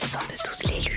le son de toutes les luttes.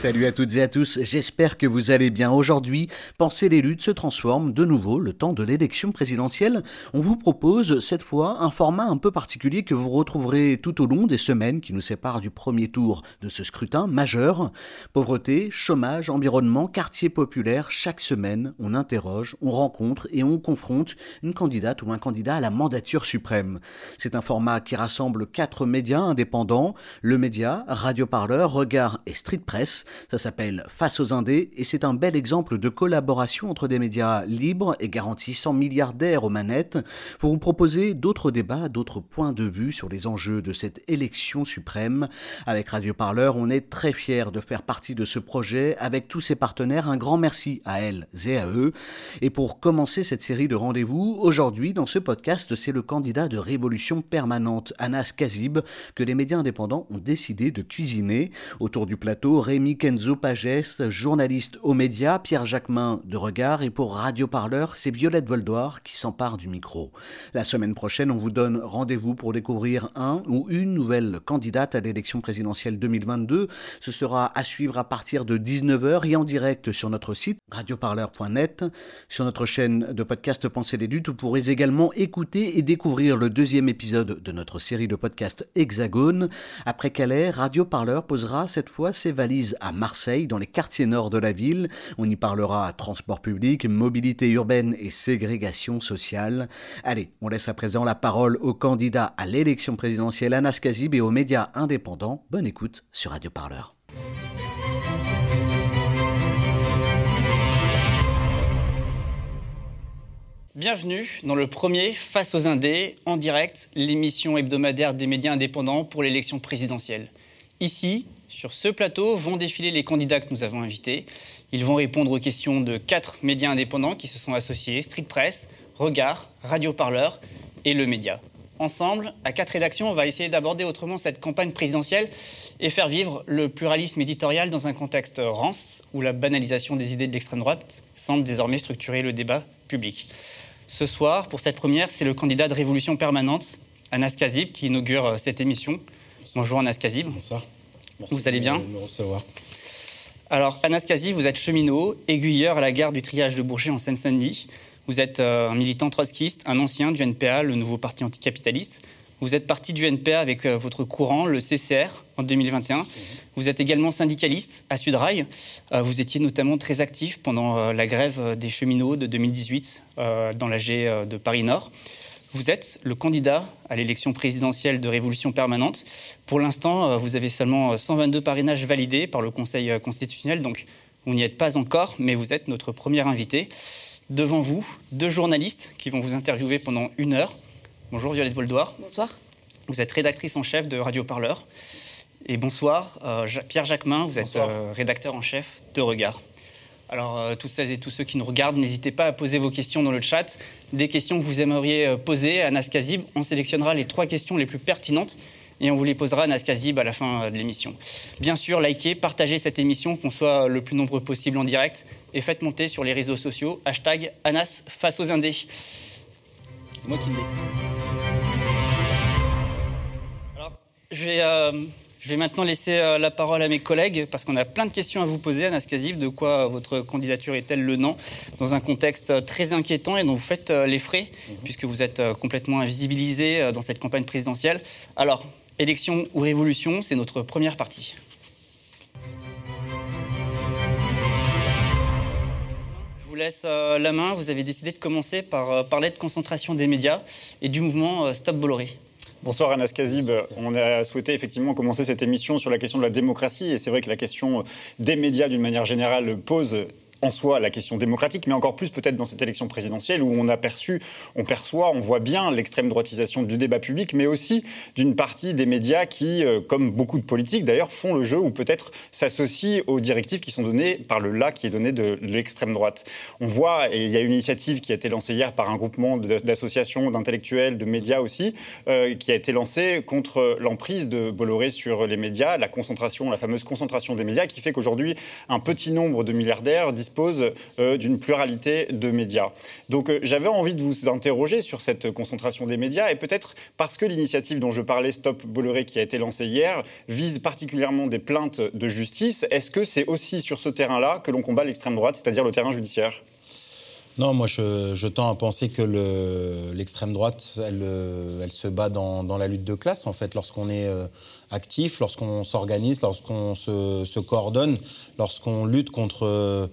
Salut à toutes et à tous, j'espère que vous allez bien. Aujourd'hui, Penser les luttes se transforme de nouveau le temps de l'élection présidentielle. On vous propose cette fois un format un peu particulier que vous retrouverez tout au long des semaines qui nous séparent du premier tour de ce scrutin majeur. Pauvreté, chômage, environnement, quartier populaire, chaque semaine on interroge, on rencontre et on confronte une candidate ou un candidat à la mandature suprême. C'est un format qui rassemble quatre médias indépendants, le média, Radio Parleur, Regard et Street Press. Ça s'appelle Face aux Indés et c'est un bel exemple de collaboration entre des médias libres et garantissant milliardaires aux manettes pour vous proposer d'autres débats, d'autres points de vue sur les enjeux de cette élection suprême. Avec Radio Parleur, on est très fiers de faire partie de ce projet avec tous ses partenaires. Un grand merci à elles et à eux. Et pour commencer cette série de rendez-vous, aujourd'hui dans ce podcast, c'est le candidat de Révolution permanente, Anas Kazib, que les médias indépendants ont décidé de cuisiner. Autour du plateau, Rémi Kenzo Pagès, journaliste aux médias, Pierre Jacquemin de Regard et pour Radio Parleur, c'est Violette Voldoir qui s'empare du micro. La semaine prochaine, on vous donne rendez-vous pour découvrir un ou une nouvelle candidate à l'élection présidentielle 2022. Ce sera à suivre à partir de 19h et en direct sur notre site radioparleur.net, sur notre chaîne de podcast Pensez les luttes. Vous pourrez également écouter et découvrir le deuxième épisode de notre série de podcasts Hexagone. Après Calais, Radio Parleur posera cette fois ses valises à Marseille, dans les quartiers nord de la ville. On y parlera transport public, mobilité urbaine et ségrégation sociale. Allez, on laisse à présent la parole au candidat à l'élection présidentielle Anas Kazib et aux médias indépendants. Bonne écoute sur Radio Parleur. Bienvenue dans le premier Face aux Indés, en direct, l'émission hebdomadaire des médias indépendants pour l'élection présidentielle. Ici, sur ce plateau, vont défiler les candidats que nous avons invités. Ils vont répondre aux questions de quatre médias indépendants qui se sont associés Street Press, Regard, Radio Parleur et Le Média. Ensemble, à quatre rédactions, on va essayer d'aborder autrement cette campagne présidentielle et faire vivre le pluralisme éditorial dans un contexte rance où la banalisation des idées de l'extrême droite semble désormais structurer le débat public. Ce soir, pour cette première, c'est le candidat de Révolution permanente, Anas Kazib, qui inaugure euh, cette émission. Bonjour Anas Kazib. Bonsoir. Merci Vous allez bien de me recevoir. Alors, Anas Kazib, vous êtes cheminot, aiguilleur à la gare du triage de Bourget en Seine-Saint-Denis. Vous êtes euh, un militant trotskiste, un ancien du NPA, le nouveau parti anticapitaliste. Vous êtes parti du NPA avec euh, votre courant, le CCR, en 2021. Vous êtes également syndicaliste à Sudrail. Euh, vous étiez notamment très actif pendant la grève des cheminots de 2018 euh, dans l'AG euh, de Paris-Nord. Vous êtes le candidat à l'élection présidentielle de Révolution permanente. Pour l'instant, euh, vous avez seulement euh, 122 parrainages validés par le Conseil euh, constitutionnel, donc vous n'y êtes pas encore, mais vous êtes notre premier invité. Devant vous, deux journalistes qui vont vous interviewer pendant une heure. Bonjour Violette Voldoir. Bonsoir. Vous êtes rédactrice en chef de Radio Parleur. Et bonsoir, euh, Pierre Jacquemin, vous êtes euh, rédacteur en chef de Regard. Alors, euh, toutes celles et tous ceux qui nous regardent, n'hésitez pas à poser vos questions dans le chat. Des questions que vous aimeriez euh, poser à Naskazib. On sélectionnera les trois questions les plus pertinentes et on vous les posera à Naskazib à la fin euh, de l'émission. Bien sûr, likez, partagez cette émission, qu'on soit le plus nombreux possible en direct et faites monter sur les réseaux sociaux hashtag Anas face aux Indés. C'est moi qui l'ai. Alors, je vais, je vais maintenant laisser euh, la parole à mes collègues parce qu'on a plein de questions à vous poser, Anas Kazib. De quoi euh, votre candidature est-elle le nom Dans un contexte euh, très inquiétant et dont vous faites les frais, puisque vous êtes complètement invisibilisé dans cette campagne présidentielle. Alors, élection ou révolution, c'est notre première partie. Je vous laisse la main. Vous avez décidé de commencer par parler de concentration des médias et du mouvement Stop Bolloré. Bonsoir Anas Kazib. On a souhaité effectivement commencer cette émission sur la question de la démocratie et c'est vrai que la question des médias d'une manière générale pose en soi la question démocratique, mais encore plus peut-être dans cette élection présidentielle où on a on perçoit, on voit bien l'extrême droitisation du débat public, mais aussi d'une partie des médias qui, euh, comme beaucoup de politiques d'ailleurs, font le jeu ou peut-être s'associent aux directives qui sont données par le là qui est donné de l'extrême droite. On voit, et il y a une initiative qui a été lancée hier par un groupement d'associations, d'intellectuels, de médias aussi, euh, qui a été lancée contre l'emprise de Bolloré sur les médias, la concentration, la fameuse concentration des médias, qui fait qu'aujourd'hui, un petit nombre de milliardaires dispose euh, d'une pluralité de médias. Donc euh, j'avais envie de vous interroger sur cette concentration des médias et peut-être parce que l'initiative dont je parlais, Stop Bolloré, qui a été lancée hier, vise particulièrement des plaintes de justice. Est-ce que c'est aussi sur ce terrain-là que l'on combat l'extrême droite, c'est-à-dire le terrain judiciaire? Non, moi je, tends à penser que l'extrême droite, elle, euh, se bat dans, la lutte de classe, en fait, lorsqu'on est actif, lorsqu'on s'organise, lorsqu'on se, coordonne, lorsqu'on lutte contre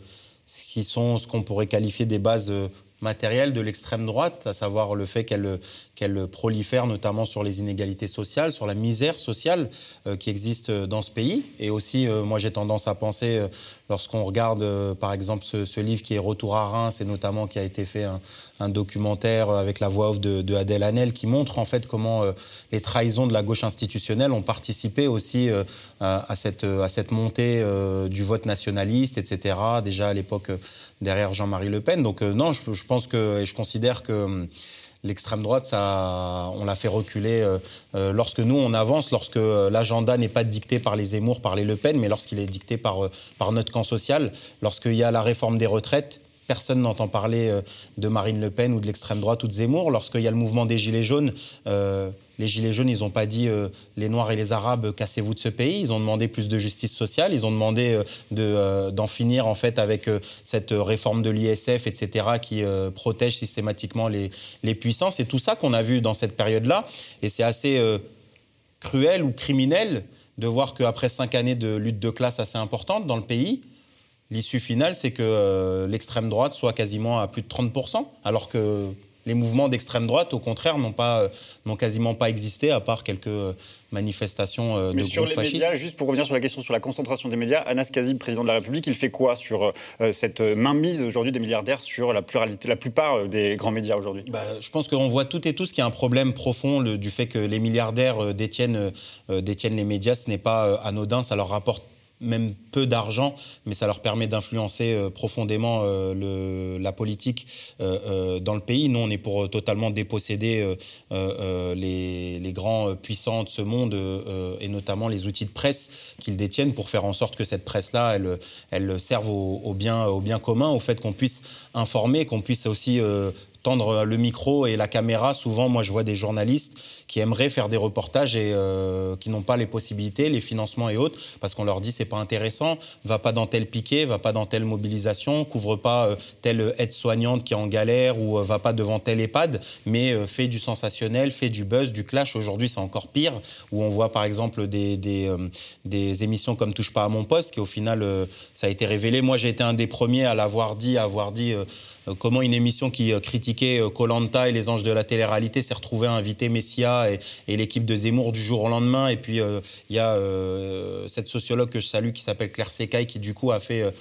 ce qui sont ce qu'on pourrait qualifier des bases euh, matérielles de l'extrême droite, à savoir le fait qu'elle qu'elle prolifère notamment sur les inégalités sociales, sur la misère sociale euh, qui existe dans ce pays. Et aussi, euh, moi j'ai tendance à penser, lorsqu'on regarde par exemple ce, livre qui est Retour à Reims, et notamment qui a été fait un, documentaire avec la voix off de, Adèle Hanel, qui montre en fait comment les trahisons de la gauche institutionnelle ont participé aussi à, cette, à cette montée du vote nationaliste, etc. Déjà à l'époque derrière Jean-Marie Le Pen. Donc non, je, je, pense que, et je considère que hum, l'extrême droite, on l'a fait reculer euh, euh, lorsque nous, on avance, lorsque euh, l'agenda n'est pas dicté par les Zemmour, par les Le Pen, mais lorsqu'il est dicté par, par notre camp social, lorsqu'il y a la réforme des retraites. Personne n'entend parler de Marine Le Pen ou de l'extrême droite ou de Zemmour. Lorsqu'il y a le mouvement des Gilets jaunes, les Gilets jaunes, ils n'ont pas dit euh, les Noirs et les Arabes, cassez-vous de ce pays. Ils ont demandé plus de justice sociale. Ils ont demandé euh, euh, d'en finir en fait avec cette réforme de l'ISF, etc., qui protège systématiquement les, les puissants. C'est tout ça qu'on a vu dans cette période-là. Et c'est assez cruel ou criminel de voir qu'après cinq années de lutte de classe assez importante dans le pays, l'issue finale, c'est que l'extrême droite soit quasiment à plus de 30%, alors que les mouvements d'extrême droite, au contraire, n'ont pas, euh, n'ont quasiment pas existé, à part quelques euh, manifestations euh, de Mais sur les médias, juste pour revenir sur la question sur la concentration des médias, Anas Kazib, président de la République, il fait quoi sur cette mainmise aujourd'hui des milliardaires sur la pluralité, la plupart des grands médias aujourd'hui? Bah, Je pense qu'on voit tout et tous qu'il y a un problème profond du fait que les milliardaires détiennent, détiennent les médias. Ce n'est pas anodin, ça leur rapporte même peu d'argent, mais ça leur permet d'influencer euh, profondément euh, la politique euh, dans le pays. Nous, on est pour totalement déposséder les, grands puissants de ce monde et notamment les outils de presse qu'ils détiennent pour faire en sorte que cette presse-là, elle, elle serve au, bien, au bien commun, au fait qu'on puisse informer, qu'on puisse aussi tendre le micro et la caméra. Souvent, moi, je vois des journalistes qui aimeraient faire des reportages et euh, qui n'ont pas les possibilités, les financements et autres, parce qu'on leur dit c'est pas intéressant, va pas dans tel piquet, va pas dans telle mobilisation, couvre pas euh, telle aide-soignante qui est en galère ou euh, va pas devant tel EHPAD, mais fait du sensationnel, fait du buzz, du clash. Aujourd'hui, c'est encore pire, où on voit par exemple des, des, des, émissions comme Touche pas à mon poste, qui au final, ça a été révélé. Moi, j'ai été un des premiers à l'avoir dit, à avoir dit comment une émission qui critiquait Colanta et les anges de la télé-réalité s'est retrouvée à inviter Messia et, l'équipe de Zemmour du jour au lendemain? Et puis, euh, il y a euh, cette sociologue que je salue qui s'appelle Claire Secaille qui, du coup, a fait euh,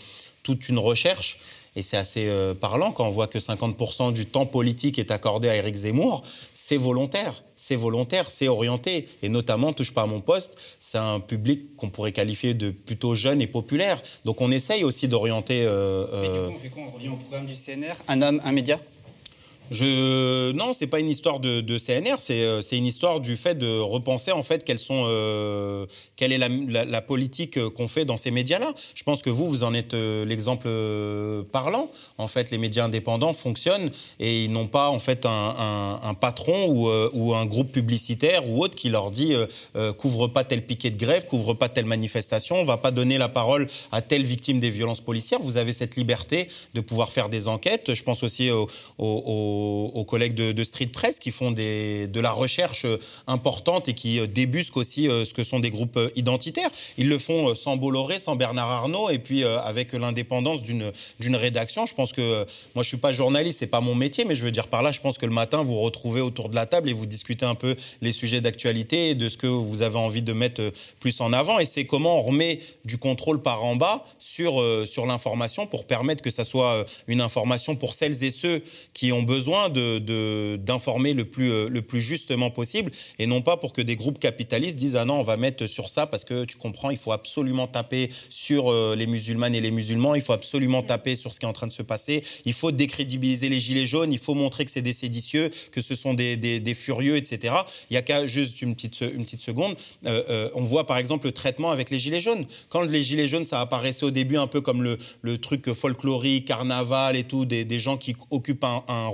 toute une recherche. Et c'est assez parlant quand on voit que 50% du temps politique est accordé à Éric Zemmour. C'est volontaire, c'est volontaire, c'est orienté. Et notamment, touche pas à mon poste, c'est un public qu'on pourrait qualifier de plutôt jeune et populaire. Donc on essaye aussi d'orienter. Mais du coup, on fait quoi? On revient au programme du CNR Un homme, un média? Je... Non, c'est pas une histoire de, CNR, euh, c'est une histoire du fait de repenser en fait quelles sont, euh, quelle est la, politique euh, qu'on fait dans ces médias-là. Je pense que vous, vous en êtes l'exemple parlant. En fait, les médias indépendants fonctionnent et ils n'ont pas en fait un, patron ou, un groupe publicitaire ou autre qui leur dit couvre pas tel piquet de grève, couvre pas telle manifestation, on va pas donner la parole à telle victime des violences policières. Vous avez cette liberté de pouvoir faire des enquêtes. Je pense aussi aux aux, collègues de, Street Press qui font de la recherche importante et qui débusquent aussi ce que sont des groupes identitaires. Ils le font sans Bolloré, sans Bernard Arnault et puis avec l'indépendance d'une rédaction. Je pense que moi, je suis pas journaliste, c'est pas mon métier, mais je veux dire par là, je pense que le matin, vous retrouvez autour de la table et vous discutez un peu les sujets d'actualité et de ce que vous avez envie de mettre plus en avant. Et c'est comment on remet du contrôle par en bas sur, sur l'information pour permettre que ça soit une information pour celles et ceux qui ont besoin d'informer de, le, plus, euh, le plus justement possible et non pas pour que des groupes capitalistes disent ah non on va mettre sur ça parce que tu comprends il faut absolument taper sur euh, les musulmanes et les musulmans il faut absolument taper sur ce qui est en train de se passer il faut décrédibiliser les gilets jaunes il faut montrer que c'est des séditieux que ce sont des, des, furieux etc il y a qu'à juste une petite, une petite seconde euh, on voit par exemple le traitement avec les gilets jaunes. Quand les gilets jaunes ça apparaissait au début un peu comme le, le truc folklorique carnaval et tout des, des gens qui occupent un, un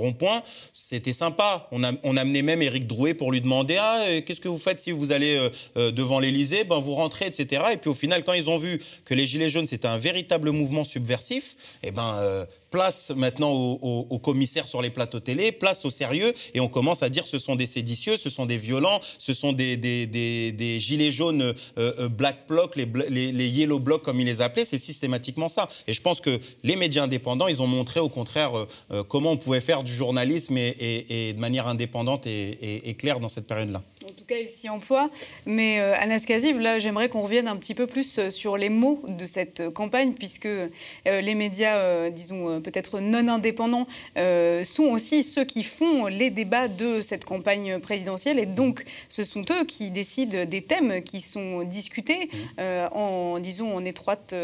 c'était sympa. On, on amenait même Éric Drouet pour lui demander ah, euh, qu'est-ce que vous faites si vous allez euh, euh, devant l'Élysée? Ben vous rentrez, etc. Et puis au final, quand ils ont vu que les Gilets jaunes c'était un véritable mouvement subversif, eh ben place maintenant aux, commissaires sur les plateaux télé, place au sérieux, et on commence à dire ce sont des séditieux, ce sont des violents, ce sont des, gilets jaunes black bloc, les, yellow bloc comme ils les appelaient, c'est systématiquement ça. Et je pense que les médias indépendants, ils ont montré au contraire comment on pouvait faire du journalisme et, de manière indépendante et, claire dans cette période-là. En tout cas, ici emploi. Mais euh, Anas Kazib, là, j'aimerais qu'on revienne un petit peu plus euh, sur les mots de cette euh, campagne, puisque les médias, disons, peut-être non indépendants, sont aussi ceux qui font les débats de cette campagne présidentielle. Et donc, ce sont eux qui décident des thèmes qui sont discutés en, disons, en étroite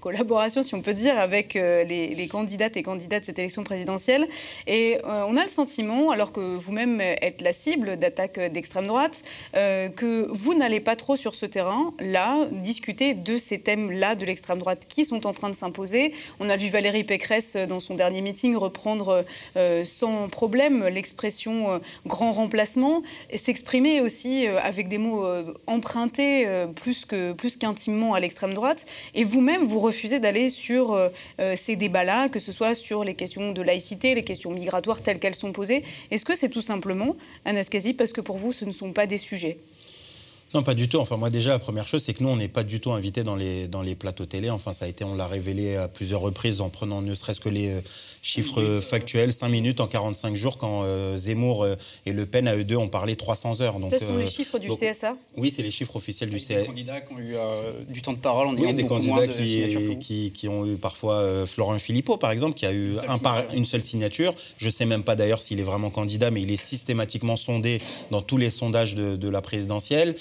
collaboration, si on peut dire, avec les candidates et candidats de cette élection présidentielle. Et on a le sentiment, alors que vous-même êtes la cible d'attaques d'extrême droite, euh, que vous n'allez pas trop sur ce terrain-là discuter de ces thèmes-là de l'extrême droite qui sont en train de s'imposer. On a vu Valérie Pécresse, euh, dans son dernier meeting, reprendre euh, sans problème l'expression grand remplacement et s'exprimer aussi avec des mots empruntés plus que plus qu'intimement à l'extrême droite. Et vous-même, vous refusez d'aller sur ces débats-là, que ce soit sur les questions de laïcité, les questions migratoires telles qu'elles sont posées. Est-ce que c'est tout simplement, Anaskasi, parce que pour vous, ce ne sont pas des sujets? Non, pas du tout. Enfin, moi, déjà, la première chose, c'est que nous, on n'est pas du tout invités dans les, dans les plateaux télé. Enfin, ça a été, on l'a révélé à plusieurs reprises en prenant ne serait-ce que les, Chiffre factuel, 5 minutes en 45 jours, quand euh, Zemmour euh, et Le Pen, à eux deux, ont parlé 300 heures. Donc, Ce sont les euh, chiffres du CSA Oui, c'est les chiffres officiels du CSA. Des candidats qui ont eu du temps de parole. On oui, des candidats qui, qui, qui, ont eu parfois Florent Philippot, par exemple, qui a eu un par, une seule signature. Je ne sais même pas d'ailleurs s'il est vraiment candidat, mais il est systématiquement sondé dans tous les sondages de, de la présidentielle,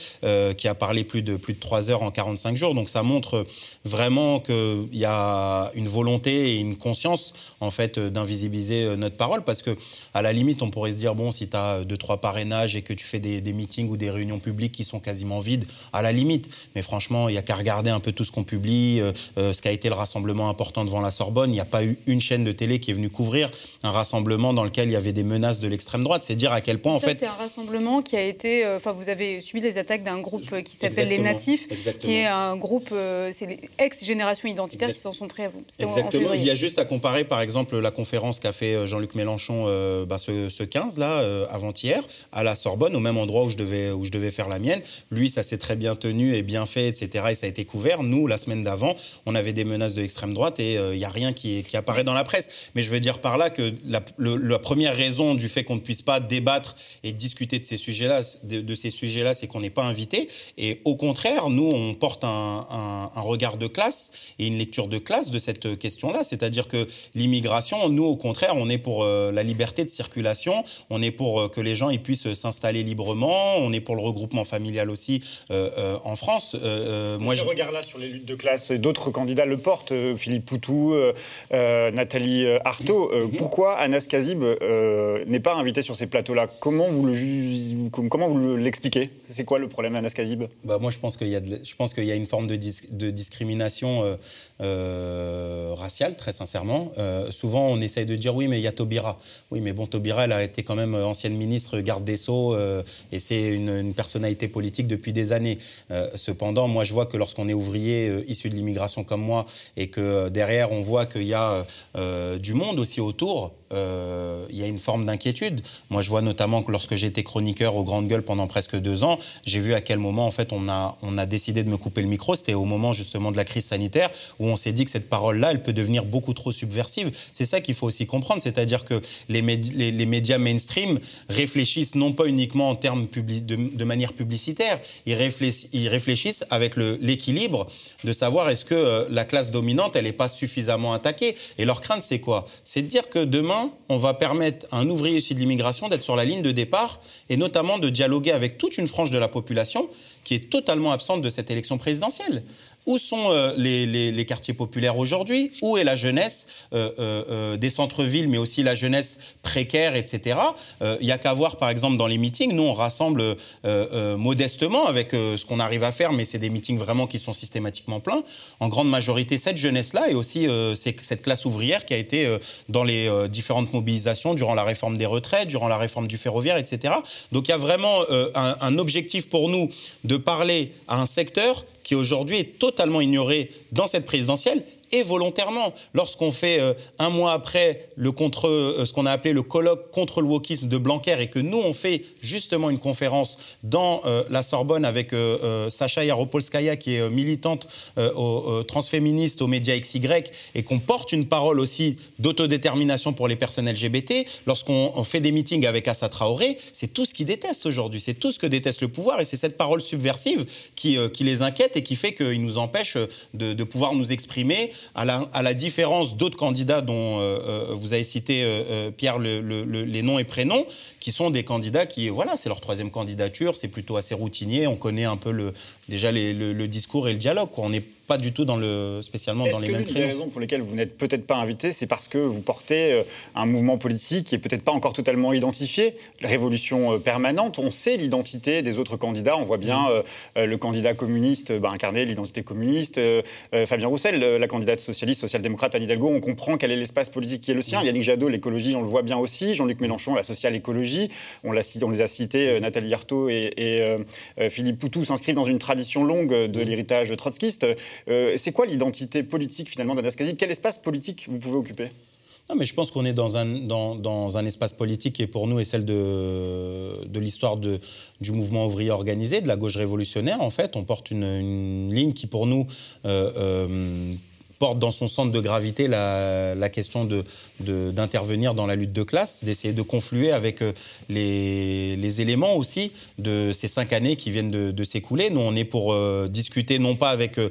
qui a parlé plus de, plus de 3 heures en 45 jours. Donc ça montre vraiment qu'il y a une volonté et une conscience, en fait, d'invisibiliser euh, notre parole parce que à la limite on pourrait se dire bon si tu as deux trois parrainages et que tu fais des, meetings ou des réunions publiques qui sont quasiment vides à la limite. Mais franchement il y a qu'à regarder un peu tout ce qu'on publie euh, euh, ce qui a été le rassemblement important devant la Sorbonne. Il n'y a pas eu une chaîne de télé qui est venue couvrir un rassemblement dans lequel il y avait des menaces de l'extrême droite. C'est dire à quel point en fait c'est un rassemblement qui a été enfin vous avez subi les attaques d'un groupe qui s'appelle les Natifs qui est un groupe c'est les ex générations identitaires qui s'en sont pris à vous. Exactement. Il y a juste à comparer par exemple la conférence qu'a fait euh, Jean-Luc Mélenchon euh, bah, ce, 15 là, euh, avant-hier, à la Sorbonne, au même endroit où je devais, où je devais faire la mienne. Lui, ça s'est très bien tenu et bien fait, etc. Et ça a été couvert. Nous, la semaine d'avant, on avait des menaces de droite et il n'y a rien qui, apparaît dans la presse. Mais je veux dire par là que la, première raison du fait qu'on ne puisse pas débattre et discuter de ces sujets-là, de, ces sujets-là, c'est qu'on n'est pas invité. Et au contraire, nous, on porte un regard de classe et une lecture de classe de cette question-là. C'est-à-dire que l'immigration, nous, au contraire, on est pour euh, la liberté de circulation, on est pour euh, que les gens ils puissent s'installer librement, on est pour le regroupement familial aussi euh, en France. moi, je regarde là sur les luttes de classe, d'autres candidats le portent, Philippe Poutou, Nathalie Arthaud. Mhm. Pourquoi Anas Kazib n'est pas invité sur ces plateaux-là? Comment vous le comment vous l'expliquez? C'est quoi le problème Anas Kazib? Bah, Moi, je pense qu'il y, a je pense qu'il y a une forme de, de discrimination raciale, très sincèrement. souvent, on essaye de dire oui, mais il y a Taubira. Oui, mais bon, Taubira, elle a été quand même ancienne ministre garde des Sceaux euh, et c'est une, personnalité politique depuis des années. Euh, cependant, moi, je vois que lorsqu'on est ouvrier euh, issu de l'immigration comme moi et que derrière, on voit qu'il y a du monde aussi autour, euh, il y a une forme d'inquiétude. Moi, je vois notamment que lorsque été chroniqueur aux Grandes Gueules pendant presque deux ans, j'ai vu à quel moment, en fait, on a, on a décidé de me couper le micro. C'était au moment, justement, de la crise sanitaire où on s'est dit que cette parole-là, elle peut devenir beaucoup trop subversive. C'est ça qu'il faut aussi comprendre. C'est-à-dire que les, médias mainstream réfléchissent non pas uniquement en termes de, manière publicitaire, ils réfléchissent avec l'équilibre de savoir est-ce que euh, la classe dominante, elle n'est pas suffisamment attaquée. Et leur crainte, c'est quoi? C'est de dire que demain, on va permettre à un ouvrier issu de l'immigration d'être sur la ligne de départ et notamment de dialoguer avec toute une frange de la population qui est totalement absente de cette élection présidentielle. Où sont euh, les, quartiers populaires aujourd'hui? Où est la jeunesse euh, euh, des centres-villes, mais aussi la jeunesse précaire, etc. Il n'y a qu'à voir, par exemple, dans les meetings. Nous, on rassemble modestement avec ce qu'on arrive à faire, mais c'est des meetings vraiment qui sont systématiquement pleins. En grande majorité, cette jeunesse-là et aussi cette classe ouvrière qui a été dans les différentes mobilisations durant la réforme des retraites, durant la réforme du ferroviaire, etc. Donc il y a vraiment un objectif pour nous de parler à un secteur qui aujourd'hui est totalement ignoré dans cette présidentielle et volontairement. Lorsqu'on fait euh, un mois après le contre, euh, ce qu'on a appelé le colloque contre le wokisme de Blanquer et que nous on fait justement une conférence dans euh, la Sorbonne avec Sacha Yaropolskaya qui est militante transféministe aux médias XY et qu'on porte une parole aussi d'autodétermination pour les personnes LGBT, lorsqu'on fait des meetings avec Assa Traoré, c'est tout ce qu'ils détestent aujourd'hui, c'est tout ce que déteste le pouvoir et c'est cette parole subversive qui, les inquiète et qui fait qu'ils nous empêchent de pouvoir nous exprimer à la, différence d'autres candidats dont euh, euh, vous avez cité, euh, Pierre, les noms et prénoms, qui sont des candidats qui, voilà, c'est leur troisième candidature, c'est plutôt assez routinier, on connaît un peu le, déjà le, discours et le dialogue. On n'est pas du tout dans le, spécialement dans les mêmes créneaux. Les raisons pour lesquelles vous n'êtes peut-être pas invité, c'est parce que vous portez euh, un mouvement politique qui est peut-être pas encore totalement identifié? La révolution euh, permanente, on sait l'identité des autres candidats. On voit bien mmh. euh, le candidat communiste bah, incarner l'identité communiste, Fabien Roussel, la candidate socialiste, social-démocrate Anne Hidalgo. On comprend quel est l'espace politique qui est le sien. Mmh. Yannick Jadot, l'écologie, on le voit bien aussi. Jean-Luc Mélenchon, la social-écologie. On, on, les a cités, Nathalie Arthaud et, et Philippe Poutou s'inscrivent dans une tradition tradition longue de l'héritage trotskiste. Euh, c'est quoi l'identité politique finalement d'Anas Quel espace politique vous pouvez occuper? Non, mais je pense qu'on est dans un, dans, dans, un espace politique qui, pour nous, est celle de, de l'histoire du mouvement ouvrier organisé, de la gauche révolutionnaire. En fait, on porte une, ligne qui, pour nous, euh, euh, porte dans son centre de gravité la, question d'intervenir dans la lutte de classe, d'essayer de confluer avec euh, les, éléments aussi de ces cinq années qui viennent de, s'écouler. Nous, on est pour euh, discuter non pas avec... Euh,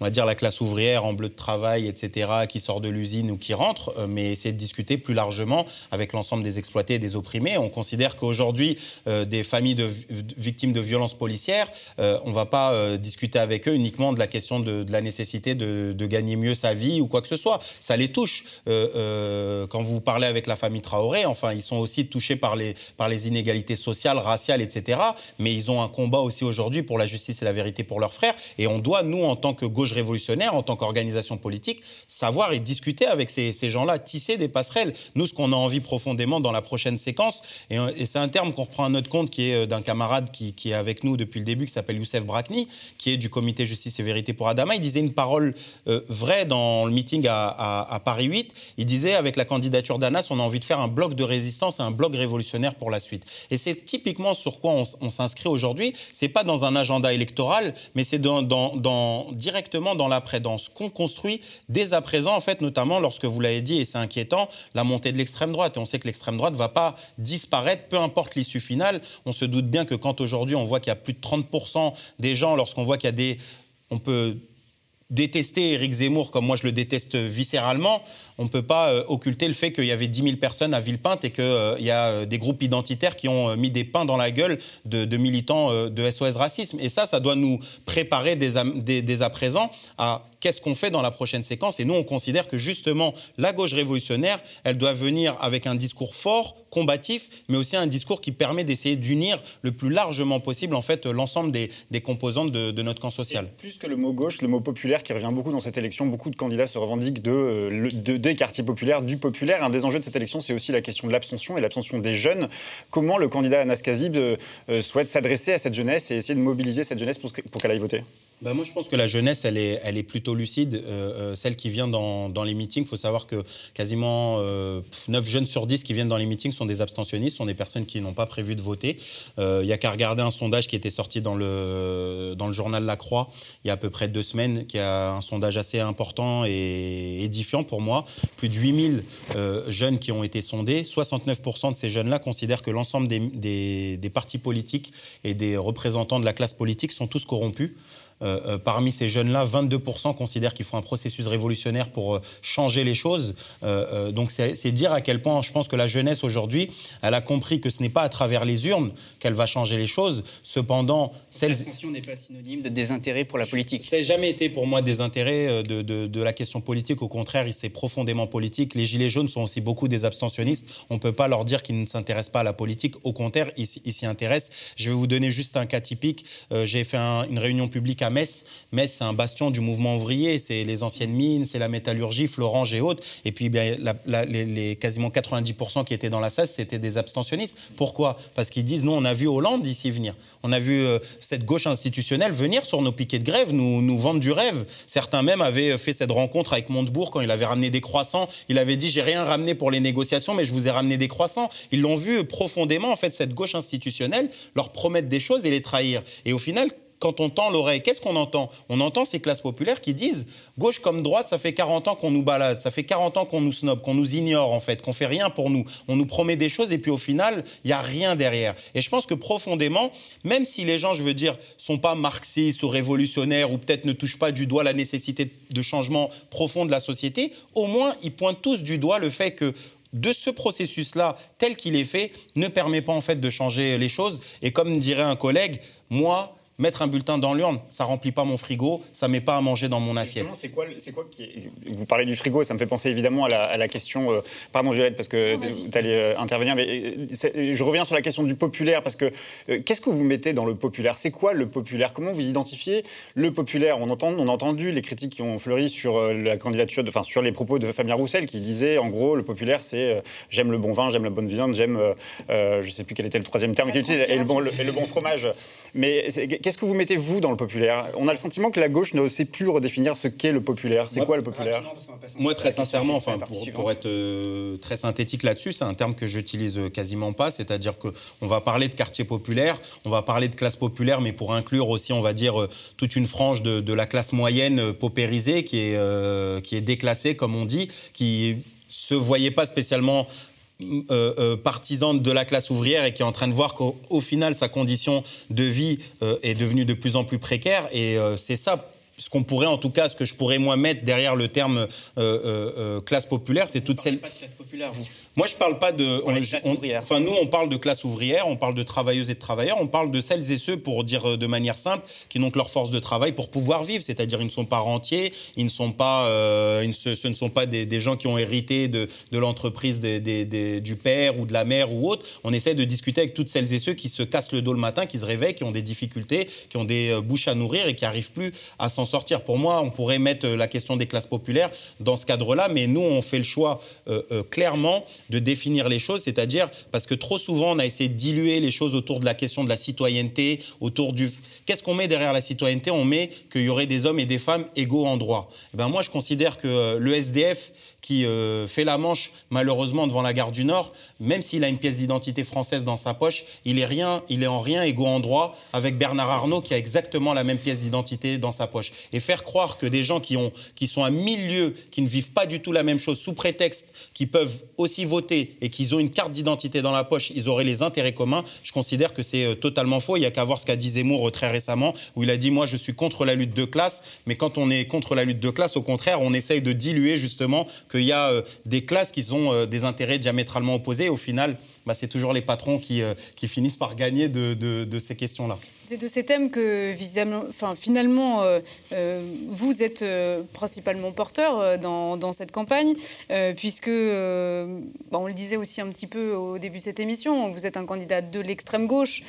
on va dire, la classe ouvrière en bleu de travail, etc., qui sort de l'usine ou qui rentre, euh, mais essayer de discuter plus largement avec l'ensemble des exploités et des opprimés. On considère qu'aujourd'hui, euh, des familles de, victimes de violences policières, euh, on ne va pas discuter avec eux uniquement de la question de, la nécessité de, gagner mieux sa vie ou quoi que ce soit. Ça les touche. quand vous parlez avec la famille Traoré, enfin, ils sont aussi touchés par les, par les inégalités sociales, raciales, etc., mais ils ont un combat aussi aujourd'hui pour la justice et la vérité pour leurs frères. Et on doit, nous, en tant que gauche révolutionnaire, en tant qu'organisation politique, savoir et discuter avec ces, gens-là, tisser des passerelles. Nous, ce qu'on a envie profondément dans la prochaine séquence, et, c'est un terme qu'on reprend à notre compte qui est euh, d'un camarade qui, est avec nous depuis le début, qui s'appelle Youssef Brakni, qui est du comité Justice et Vérité pour Adama. Il disait une parole euh, vraie dans le meeting à, Paris 8. Il disait, avec la candidature d'Anas, on a envie de faire un bloc de résistance, un bloc révolutionnaire pour la suite. Et c'est typiquement sur quoi on, s'inscrit aujourd'hui. C'est pas dans un agenda électoral, mais c'est dans, dans directement dans l'après, dans ce qu'on construit dès à présent, en fait, notamment lorsque vous l'avez dit, et c'est inquiétant, la montée de l'extrême droite. Et on sait que l'extrême droite ne va pas disparaître, peu importe l'issue finale. On se doute bien que quand aujourd'hui on voit qu'il y a plus de 30% des gens, lorsqu'on voit qu'il y a des... On peut détester Éric Zemmour comme moi je le déteste viscéralement, on ne peut pas euh, occulter le fait qu'il y avait 10 000 personnes à Villepinte et qu'il euh, y a euh, des groupes identitaires qui ont mis des pains dans la gueule de, militants de SOS Racisme. Et ça, ça doit nous préparer dès, à présent à qu'est-ce qu'on fait dans la prochaine séquence? Et nous, on considère que justement, la gauche révolutionnaire, elle doit venir avec un discours fort, combatif, mais aussi un discours qui permet d'essayer d'unir le plus largement possible en fait l'ensemble des, composantes de, notre camp social. plus que le mot gauche, le mot populaire qui revient beaucoup dans cette élection, beaucoup de candidats se revendiquent de, de des quartiers populaires, du populaire. Un des enjeux de cette élection, c'est aussi la question de l'abstention et l'abstention des jeunes. Comment le candidat Anas Kazib euh, souhaite s'adresser à cette jeunesse et essayer de mobiliser cette jeunesse pour, qu'elle aille voter? Bah moi, je pense que la jeunesse, elle est, elle est plutôt lucide. Euh, euh, celle qui vient dans, dans les meetings, il faut savoir que quasiment euh, 9 jeunes sur 10 qui viennent dans les meetings sont des abstentionnistes, sont des personnes qui n'ont pas prévu de voter. Il n'y a qu'à regarder un sondage qui était sorti dans le, dans le journal La Croix il y a à peu près deux semaines, qui a un sondage assez important et édifiant pour moi. Plus de 8000 jeunes qui ont été sondés. 69% de ces jeunes-là considèrent que l'ensemble des, des, des partis politiques et des représentants de la classe politique sont tous corrompus. Euh, euh, parmi ces jeunes-là, 22% considèrent qu'il faut un processus révolutionnaire pour euh, changer les choses. donc c'est dire à quel point je pense que la jeunesse aujourd'hui, elle a compris que ce n'est pas à travers les urnes qu'elle va changer les choses. Cependant, celle... L'abstention n'est pas synonyme de désintérêt pour la politique. Ça n'a jamais été pour moi désintérêt de, de, de, la question politique. Au contraire, c'est profondément politique. Les Gilets jaunes sont aussi beaucoup des abstentionnistes. On ne peut pas leur dire qu'ils ne s'intéressent pas à la politique. Au contraire, ils s'y intéressent. Je vais vous donner juste un cas typique. J'ai fait une réunion publique à Metz. Metz, c'est un bastion du mouvement ouvrier. C'est les anciennes mines, c'est la métallurgie, Florange et autres. Et puis, bien, les, quasiment 90% qui étaient dans la salle, c'était des abstentionnistes. Pourquoi? Parce qu'ils disent, nous, on a vu Hollande ici venir. On a vu euh, cette gauche institutionnelle venir sur nos piquets de grève, nous, nous vendre du rêve. Certains même avaient fait cette rencontre avec Montebourg quand il avait ramené des croissants. Il avait dit, j'ai rien ramené pour les négociations, mais je vous ai ramené des croissants. Ils l'ont vu profondément, en fait, cette gauche institutionnelle leur promettre des choses et les trahir. Et au final, quand on tend l'oreille, qu'est-ce qu'on entend? On entend ces classes populaires qui disent gauche comme droite, ça fait 40 ans qu'on nous balade, ça fait 40 ans qu'on nous snob, qu'on nous ignore en fait, qu'on fait rien pour nous. On nous promet des choses et puis au final, il y a rien derrière. Et je pense que profondément, même si les gens, je veux dire, sont pas marxistes ou révolutionnaires ou peut-être ne touchent pas du doigt la nécessité de changement profond de la société, au moins ils pointent tous du doigt le fait que de ce processus-là, tel qu'il est fait, ne permet pas en fait de changer les choses. Et comme dirait un collègue, moi, mettre un bulletin dans l'urne, ça remplit pas mon frigo, ça met pas à manger dans mon assiette. C'est quoi, c'est quoi qui Vous parlez du frigo, ça me fait penser évidemment à la, question. Euh, pardon Violette, parce que tu allais euh, intervenir, mais euh, je reviens sur la question du populaire, parce que qu'est-ce que vous mettez dans le populaire? C'est quoi le populaire? Comment vous identifiez le populaire? On, entend, on a entendu les critiques qui ont fleuri sur la candidature, enfin sur les propos de Fabien Roussel, qui disait en gros le populaire c'est j'aime le bon vin, j'aime la bonne viande, j'aime, je sais plus quel était le troisième terme qu'il utilise, et le bon, et le bon fromage. Mais qu'est-ce que vous mettez, vous, dans le populaire? On a le sentiment que la gauche ne sait plus redéfinir ce qu'est le populaire. C'est quoi le populaire? Moi, très sincèrement, enfin, pour, être euh, très synthétique là-dessus, c'est un terme que j'utilise euh, quasiment pas. C'est-à-dire qu'on va parler de quartier populaire, on va parler de classe populaire, mais pour inclure aussi, on va dire, euh, toute une frange de, la classe moyenne paupérisée qui est, qui est déclassée, comme on dit, qui se voyait pas spécialement euh, euh, partisane de la classe ouvrière et qui est en train de voir qu'au final, sa condition de vie euh, est devenue de plus en plus précaire. Et c'est ça ce qu'on pourrait, en tout cas, ce que je pourrais moi mettre derrière le terme classe populaire, c'est toute celle. Pas de classe populaire, vous. Moi, je parle pas de. enfin, nous, on parle de classe ouvrière, on parle de travailleuses et de travailleurs, on parle de celles et ceux, pour dire euh, de manière simple, qui n'ont que leur force de travail pour pouvoir vivre. C'est-à-dire, ils ne sont pas rentiers, ils ne sont pas, euh, ils ce ne sont pas des, gens qui ont hérité de, de l'entreprise du père ou de la mère ou autre. On essaie de discuter avec toutes celles et ceux qui se cassent le dos le matin, qui se réveillent, qui ont des difficultés, qui ont des euh, bouches à nourrir et qui n'arrivent plus à s'en sortir. Pour moi, on pourrait mettre la question des classes populaires dans ce cadre-là, mais nous, on fait le choix clairement de définir les choses, c'est-à-dire parce que trop souvent on a essayé de diluer les choses autour de la question de la citoyenneté, autour du qu'est-ce qu'on met derrière la citoyenneté? On met qu'il y aurait des hommes et des femmes égaux en droit. Eh ben moi je considère que euh, le SDF qui euh, fait la manche malheureusement devant la gare du Nord, même s'il a une pièce d'identité française dans sa poche, il est rien, il est en rien égaux en droit avec Bernard Arnault qui a exactement la même pièce d'identité dans sa poche. Et faire croire que des gens qui ont, qui sont à mille lieues, qui ne vivent pas du tout la même chose sous prétexte qu'ils peuvent aussi voter et qu'ils ont une carte d'identité dans la poche, ils auraient les intérêts communs. Je considère que c'est euh, totalement faux. Il y a qu'à voir ce qu'a dit Zemmour euh, très récemment, où il a dit moi je suis contre la lutte de classe, mais quand on est contre la lutte de classe, au contraire, on essaye de diluer justement qu'il y a euh, des classes qui ont euh, des intérêts diamétralement opposés. Au final, bah, c'est toujours les patrons qui, euh, qui, finissent par gagner de, de ces questions-là. C'est de ces thèmes que enfin, finalement euh, euh, vous êtes principalement porteur dans, dans, cette campagne, puisque, bah, on le disait aussi un petit peu au début de cette émission, vous êtes un candidat de l'extrême gauche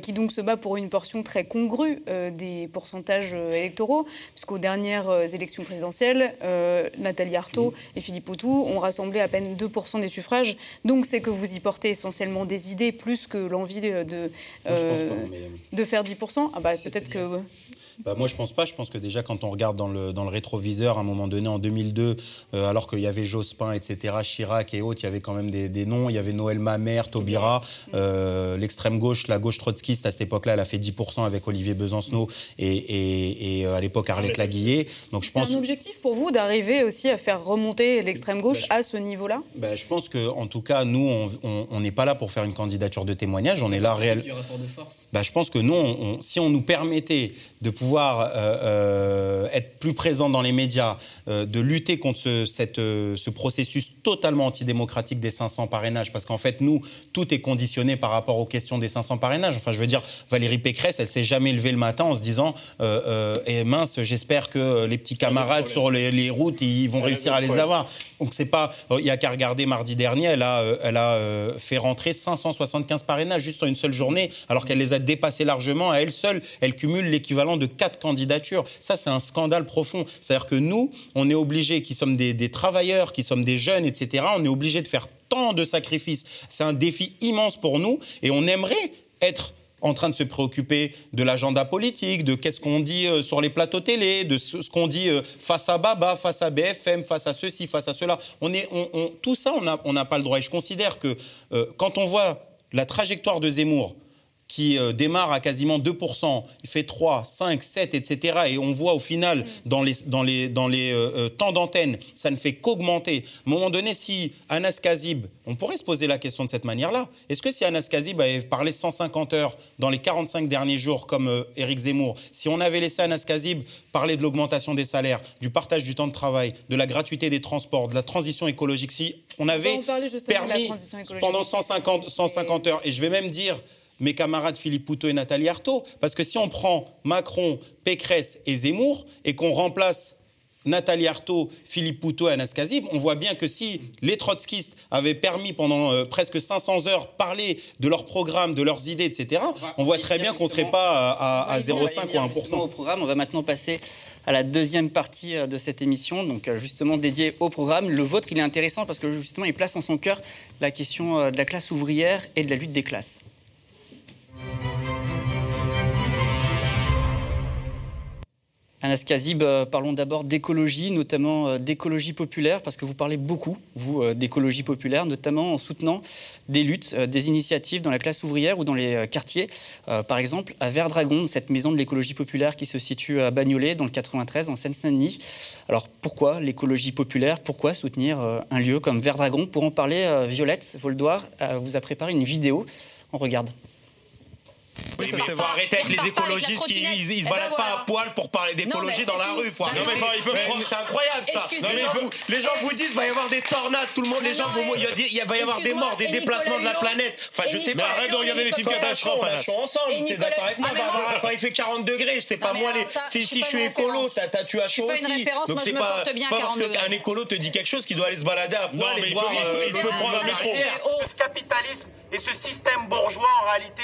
qui donc se bat pour une portion très congrue des pourcentages électoraux, puisqu'aux dernières élections présidentielles, Nathalie Arthaud et Philippe Poutou ont rassemblé à peine 2% des suffrages. Donc c'est que vous y portez essentiellement des idées plus que l'envie de, de, de faire 10%. Ah bah peut-être que. Bah, Moi, je pense pas. Je pense que déjà, quand on regarde dans le, dans le rétroviseur, à un moment donné, en 2002, euh, alors qu'il y avait Jospin, etc., Chirac et autres, il y avait quand même des, des noms. Il y avait Noël Mamère, Taubira, euh, l'extrême gauche, la gauche trotskiste, à cette époque-là, elle a fait 10% avec Olivier Besancenot et, et, et euh, à l'époque Arlette Laguillet. Donc je C'est pense. un objectif pour vous d'arriver aussi à faire remonter l'extrême gauche à ce niveau-là? Ben, je pense que, en tout cas, nous, on- n'est pas là pour faire une candidature de témoignage. On est là réel. Ben, je pense que nous, on- on- si on nous permettait de pouvoir euh, euh, être plus présent dans les médias, euh, de lutter contre ce, cette, ce processus totalement antidémocratique des 500 parrainages, parce qu'en fait, nous, tout est conditionné par rapport aux questions des 500 parrainages. Enfin, je veux dire, Valérie Pécresse, elle s'est jamais levée le matin en se disant Eh mince, j'espère que les petits camarades sur les, les routes, ils vont réussir à les problème. Donc c'est pas, il y a qu'à regarder mardi dernier, elle a, euh, elle a euh, fait rentrer 575 parrainages juste en une seule journée, alors qu'elle les a dépassés largement à elle seule. Elle cumule l'équivalent de quatre candidatures. Ça, c'est un scandale profond. C'est-à-dire que nous, on est obligés, qui sommes des, des travailleurs, qui sommes des jeunes, etc., on est obligés de faire tant de sacrifices. C'est un défi immense pour nous et on aimerait être en train de se préoccuper de l'agenda politique, de qu'est-ce qu'on dit euh, sur les plateaux télé, de ce, qu'on dit euh, face à Baba, face à BFM, face à ceci, face à cela. On est, tout ça, on n'a on n'a pas le droit. Et je considère que euh, quand on voit la trajectoire de Zemmour, qui euh, démarre à quasiment 2%, il fait 3, 5, 7, etc. Et on voit au final, dans les, dans les, dans les euh, euh, temps d'antenne, ça ne fait qu'augmenter. À un moment donné, si Anas Kazib, on pourrait se poser la question de cette manière-là. Est-ce que si Anas Kazib avait parlé 150 heures dans les 45 derniers jours, comme euh, Éric Zemmour, si on avait laissé Anas Kazib parler de l'augmentation des salaires, du partage du temps de travail, de la gratuité des transports, de la transition écologique, si on avait permis pendant 150, 150 heures, et je vais même dire mes camarades Philippe Poutot et Nathalie Arthaud, parce que si on prend Macron, Pécresse et Zemmour, et qu'on remplace Nathalie Arthaud, Philippe Poutot et Anas Kazib, on voit bien que si les trotskistes avaient permis pendant euh, presque 500 heures parler de leur programme, de leurs idées, etc., on voit très bien qu'on ne serait pas à, à- à 0,5 ou 1%. Justement, au programme. On va maintenant passer à la deuxième partie euh, de cette émission, donc euh, justement dédiée au programme. Le vôtre, il est intéressant parce que justement, il place en son cœur la question de la classe ouvrière et de la lutte des classes. Anas Kazib, euh, parlons d'abord d'écologie, notamment euh, d'écologie populaire, parce que vous parlez beaucoup, vous, euh, d'écologie populaire, notamment en soutenant des luttes, des initiatives dans la classe ouvrière ou dans les quartiers. Par exemple, à Verdragon, cette maison de l'écologie populaire qui se situe à Bagnolet, dans le 93, en Seine-Saint-Denis. Alors pourquoi l'écologie populaire? Pourquoi soutenir un lieu comme Verdragon? Pour en parler, Violette Voldoir vous a préparé une vidéo. On regarde. Oui, mais faut arrêter avec les écologistes qui ils, ils se baladent pas à poil pour parler d'écologie dans la rue. Faut Non, mais arrêter. enfin, ils peuvent Mais prendre- C'est incroyable ça. Les gens, vous, les gens vous disent va y avoir des tornades, tout le monde, les gens vont il y a des- il va y avoir des morts, des déplacements de la planète. Enfin, je sais Mais pas. arrête de regarder les films catastrophes, Anas. chaud ensemble. T'es d'accord avec moi Quand il fait 40 degrés, je sais pas moi. ça, Si je si suis je suis écolo, référence. t'as t'as- tu as Je suis chaud aussi. Donc c'est je pas à parce 40 degrés. qu'un écolo te dit quelque chose qu'il doit aller se balader à Non, poil mais et il boire. peut- il peut- euh, prendre un le- métro. Ce capitalisme et ce système bourgeois, en réalité,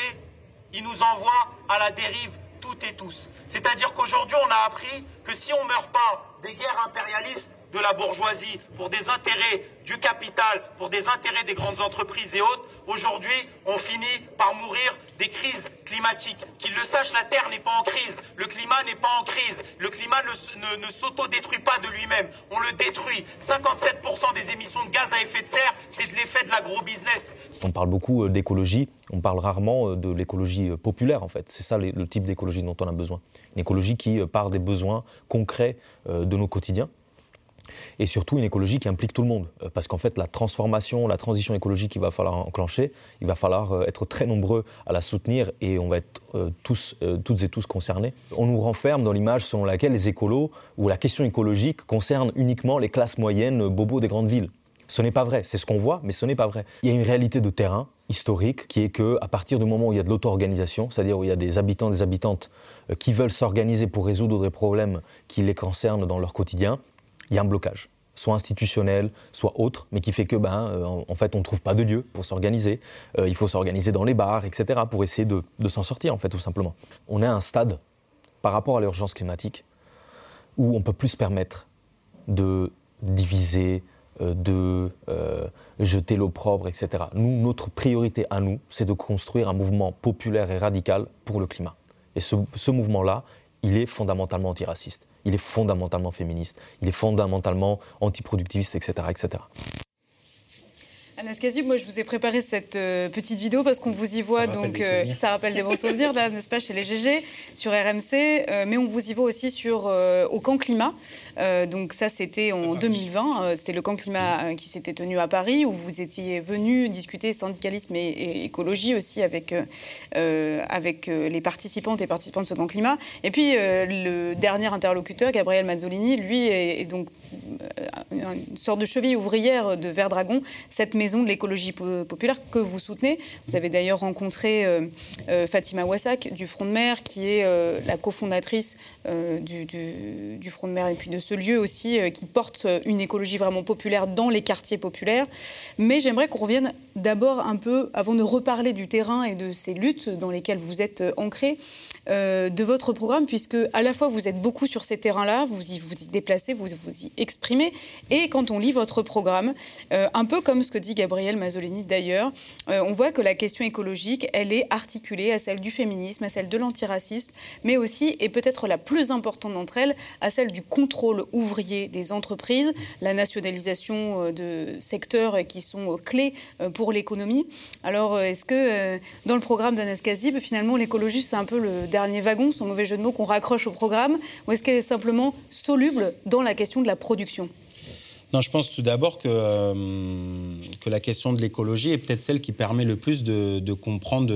il nous envoie à la dérive toutes et tous. C'est-à-dire qu'aujourd'hui, on a appris que si on ne meurt pas des guerres impérialistes de la bourgeoisie pour des intérêts du capital, pour des intérêts des grandes entreprises et autres, aujourd'hui, on finit par mourir des crises climatiques. Qu'ils le sachent, la Terre n'est pas en crise, le climat n'est pas en crise, le climat ne, ne- pas de lui-même, on le détruit. 57% des émissions de gaz à effet de serre, c'est de l'effet de l'agro-business. On parle beaucoup euh, d'écologie, on parle rarement euh, de l'écologie euh, populaire en fait. C'est ça le type d'écologie dont on a besoin. Une écologie qui euh, part des besoins concrets de nos quotidiens. Et surtout une écologie qui implique tout le monde. Parce qu'en fait, la transformation, la transition écologique qu'il va falloir enclencher, il va falloir être très nombreux à la soutenir et on va être tous, toutes et tous concernés. On nous renferme dans l'image selon laquelle les écolos ou la question écologique concerne uniquement les classes moyennes bobos des grandes villes. Ce n'est pas vrai, c'est ce qu'on voit, mais ce n'est pas vrai. Il y a une réalité de terrain historique qui est que à partir du moment où il y a de l'auto-organisation, c'est-à-dire où il y a des habitants, des habitantes euh, qui veulent s'organiser pour résoudre des problèmes qui les concernent dans leur quotidien, il y a un blocage, soit institutionnel, soit autre, mais qui fait que, ben, euh, en, fait, on ne trouve pas de lieu pour s'organiser. Euh, il faut s'organiser dans les bars, etc., pour essayer de, de s'en sortir, en fait, tout simplement. On est à un stade, par rapport à l'urgence climatique, où on peut plus se permettre de diviser, de euh, jeter l'opprobre, etc. Notre priorité à nous, c'est de construire un mouvement populaire et radical pour le climat. Et ce, ce mouvement-là, il est fondamentalement antiraciste, il est fondamentalement féministe, il est fondamentalement antiproductiviste, etc. etc. Anas Kazib, moi je vous ai préparé cette euh, petite vidéo parce qu'on vous y voit, donc euh, ça rappelle des bons souvenirs, là, n'est-ce pas, chez les GG, sur RMC, euh, mais on vous y voit aussi sur, au camp climat. donc ça, c'était en 2020, c'était le camp climat qui s'était tenu à Paris, où vous étiez venu discuter syndicalisme et, écologie aussi avec, avec les participantes et participants de ce camp climat. Et puis le dernier interlocuteur, Gabriel Mazzolini, lui est, donc une sorte de cheville ouvrière de Verdragon, cette maison de l'écologie populaire que vous soutenez. Vous avez d'ailleurs rencontré euh, euh, Fatima Wassak du Front de Mer, qui est euh, la cofondatrice du, du, Front de Mer et puis de ce lieu aussi qui porte une écologie vraiment populaire dans les quartiers populaires. Mais j'aimerais qu'on revienne d'abord un peu, avant de reparler du terrain et de ces luttes dans lesquelles vous êtes ancré, de votre programme, puisque à la fois vous êtes beaucoup sur ces terrains-là, vous y, vous y déplacez, vous vous y exprimez, et quand on lit votre programme, un peu comme ce que dit Gabriel Mazzolini d'ailleurs, euh, on voit que la question écologique, elle est articulée à celle du féminisme, à celle de l'antiracisme, mais aussi, et peut-être la plus importante d'entre elles, à celle du contrôle ouvrier des entreprises, la nationalisation euh, de secteurs qui sont euh, clés pour l'économie. Alors, est-ce que dans le programme d'Anas Kazib, finalement, l'écologie, c'est un peu le dernier wagon, son mauvais jeu de mots, qu'on raccroche au programme, ou est-ce qu'elle est simplement soluble dans la question de la production? Non, je pense tout d'abord que, euh, que la question de l'écologie est peut-être celle qui permet le plus de, comprendre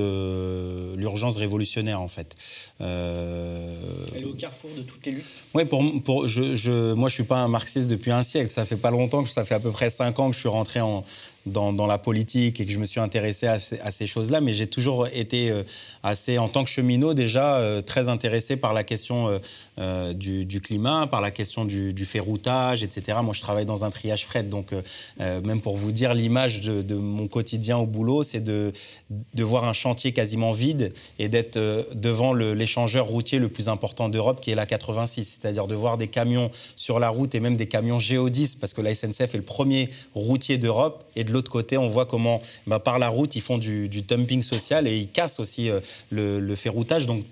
l'urgence révolutionnaire, en fait. Euh... Elle est au carrefour de toutes les luttes? Oui, pour, pour, je, je, moi je ne suis pas un marxiste depuis un siècle. Ça fait pas longtemps, que ça fait à peu près cinq ans que je suis rentré en, dans, la politique et que je me suis intéressé à, ces choses-là, mais j'ai toujours été euh, assez, en tant que cheminot déjà, euh, très intéressé par la question euh, du, climat, par la question du, du, ferroutage, etc. Moi, je travaille dans un triage fret, donc même pour vous dire l'image de, mon quotidien au boulot, c'est de, voir un chantier quasiment vide et d'être devant l'échangeur routier le plus important d'Europe, qui est la 86, c'est-à-dire de voir des camions sur la route et même des camions géodis, parce que la SNCF est le premier routier d'Europe, et de l'autre côté, on voit comment, bah, par la route, ils font du, dumping social et ils cassent aussi euh, le, ferroutage. Donc,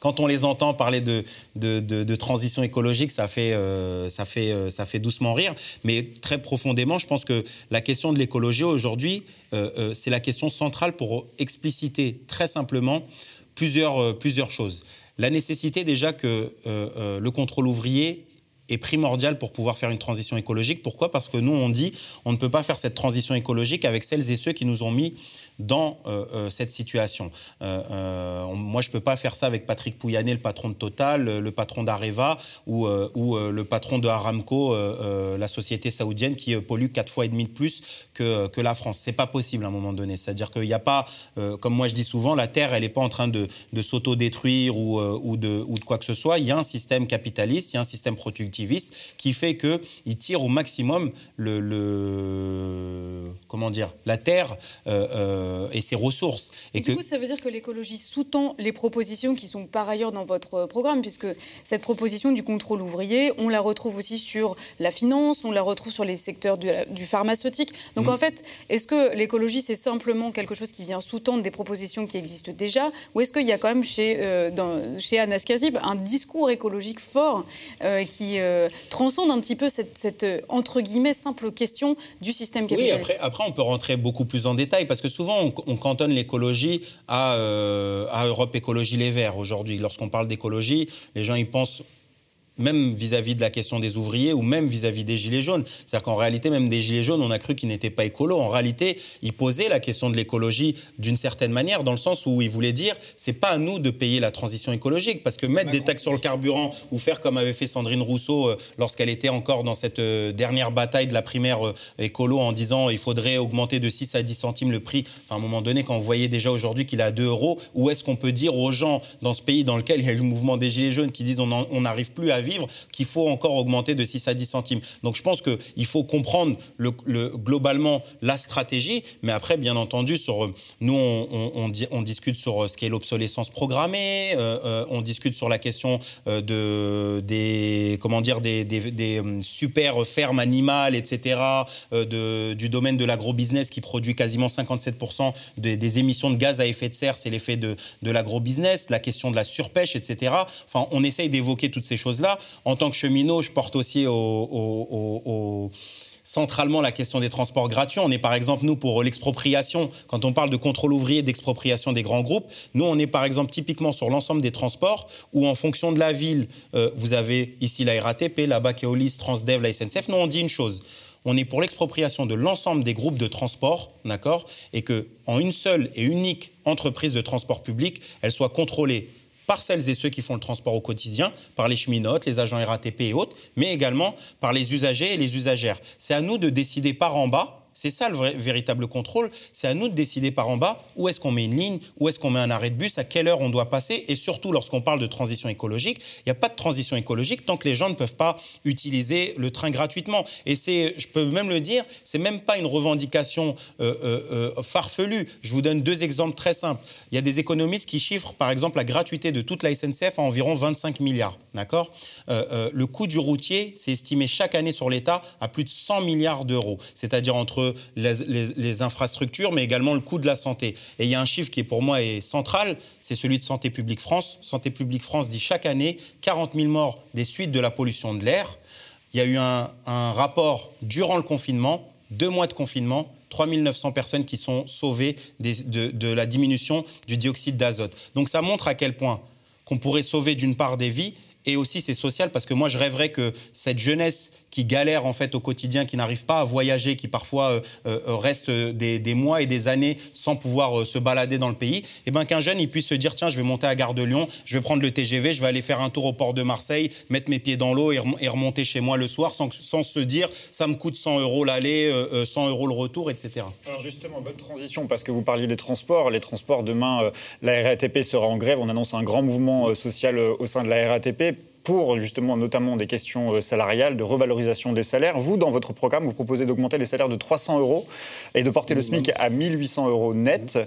quand on les entend parler de, transition écologique, ça fait, euh, ça, fait, euh, ça fait doucement rire. Mais très profondément, je pense que la question de l'écologie aujourd'hui, c'est la question centrale pour expliciter très simplement plusieurs, plusieurs choses. La nécessité déjà que le contrôle ouvrier est primordial pour pouvoir faire une transition écologique. Pourquoi? Parce que nous, on dit, on ne peut pas faire cette transition écologique avec celles et ceux qui nous ont mis dans euh, euh, cette situation. Euh, moi, je ne peux pas faire ça avec Patrick Pouyanné, le patron de Total, le patron d'Areva ou, le patron de Aramco, la société saoudienne qui pollue quatre fois et demi de plus que, la France. C'est pas possible à un moment donné. C'est-à-dire qu'il n'y a pas, comme moi je dis souvent, la Terre, elle n'est pas en train de, de s'auto-détruire ou, de, quoi que ce soit. Il y a un système capitaliste, il y a un système productiviste qui fait qu'il tire au maximum le, comment dire, la Terre. Et ses ressources. Et, du coup, ça veut dire que l'écologie sous-tend les propositions qui sont par ailleurs dans votre programme, puisque cette proposition du contrôle ouvrier, on la retrouve aussi sur la finance, on la retrouve sur les secteurs du, pharmaceutique. Donc mm. en fait, est-ce que l'écologie, c'est simplement quelque chose qui vient sous-tendre des propositions qui existent déjà, ou est-ce qu'il y a quand même chez, euh, dans, chez Anas Kazib un discours écologique fort euh, qui transcende un petit peu cette, cette, entre guillemets, simple question du système capitaliste? Oui, après, après, on peut rentrer beaucoup plus en détail, parce que souvent, on, cantonne l'écologie à, euh, à Europe Écologie Les Verts aujourd'hui. Lorsqu'on parle d'écologie, les gens y pensent même vis-à-vis de la question des ouvriers ou même vis-à-vis des gilets jaunes. C'est-à-dire qu'en réalité, même des gilets jaunes, on a cru qu'ils n'étaient pas écolos. En réalité, ils posaient la question de l'écologie d'une certaine manière, dans le sens où ils voulaient dire c'est pas à nous de payer la transition écologique, parce que mettre des taxes sur le carburant ou faire comme avait fait Sandrine Rousseau euh, lorsqu'elle était encore dans cette euh, dernière bataille de la primaire euh, écolo en disant il faudrait augmenter de 6 à 10 centimes le prix. Enfin, à un moment donné, quand vous voyez déjà aujourd'hui qu'il est à 2 euros, où est-ce qu'on peut dire aux gens dans ce pays dans lequel il y a le mouvement des gilets jaunes qui disent on n'arrive plus à vivre qu'il faut encore augmenter de 6 à 10 centimes. Donc je pense qu'il faut comprendre le, globalement la stratégie, mais après, bien entendu, sur, nous, on, discute sur ce qu'est l'obsolescence programmée, on discute sur la question de, des, comment dire, des, super fermes animales, etc., du domaine de l'agrobusiness qui produit quasiment 57% des, des émissions de gaz à effet de serre, c'est l'effet de, de l'agrobusiness, la question de la surpêche, etc. Enfin, on essaye d'évoquer toutes ces choses-là. En tant que cheminot, je porte aussi au, centralement la question des transports gratuits. On est par exemple, nous, pour l'expropriation, quand on parle de contrôle ouvrier, d'expropriation des grands groupes, nous, on est par exemple typiquement sur l'ensemble des transports où en fonction de la ville, euh, vous avez ici la RATP, là-bas Keolis, Transdev, la SNCF. Nous, on dit une chose on est pour l'expropriation de l'ensemble des groupes de transport, d'accord Et que en une seule et unique entreprise de transport public, elle soit contrôlée par celles et ceux qui font le transport au quotidien, par les cheminotes, les agents RATP et autres, mais également par les usagers et les usagères. C'est à nous de décider par en bas c'est ça le véritable contrôle. C'est à nous de décider par en bas où est-ce qu'on met une ligne, où est-ce qu'on met un arrêt de bus, à quelle heure on doit passer. Et surtout, lorsqu'on parle de transition écologique, il n'y a pas de transition écologique tant que les gens ne peuvent pas utiliser le train gratuitement. Et c'est, je peux même le dire, c'est même pas une revendication euh, euh, euh, farfelue. Je vous donne deux exemples très simples. Il y a des économistes qui chiffrent, par exemple, la gratuité de toute la SNCF à environ 25 milliards. D'accord? Le coût du routier, c'est estimé chaque année sur l'État à plus de 100 milliards d'euros. C'est-à-dire entre les, infrastructures, mais également le coût de la santé. Et il y a un chiffre qui, pour moi, est central, c'est celui de Santé publique France. Santé publique France dit chaque année 40 000 morts des suites de la pollution de l'air. Il y a eu un, rapport durant le confinement, deux mois de confinement, 3 900 personnes qui sont sauvées de, de, la diminution du dioxyde d'azote. Donc ça montre à quel point qu'on pourrait sauver d'une part des vies et aussi c'est social parce que moi je rêverais que cette jeunesse qui galèrent en fait au quotidien, qui n'arrivent pas à voyager, qui parfois euh, euh, restent des, mois et des années sans pouvoir euh, se balader dans le pays, et eh ben qu'un jeune il puisse se dire tiens je vais monter à Gare de Lyon, je vais prendre le TGV, je vais aller faire un tour au port de Marseille, mettre mes pieds dans l'eau et, remonter chez moi le soir sans, sans se dire ça me coûte 100 euros l'aller, 100 euros le retour, etc. Alors justement bonne transition parce que vous parliez des transports, les transports demain la RATP sera en grève, on annonce un grand mouvement social au sein de la RATP pour justement notamment des questions euh, salariales, de revalorisation des salaires. Vous, dans votre programme, vous proposez d'augmenter les salaires de 300 euros et de porter le SMIC à 1800 euros net.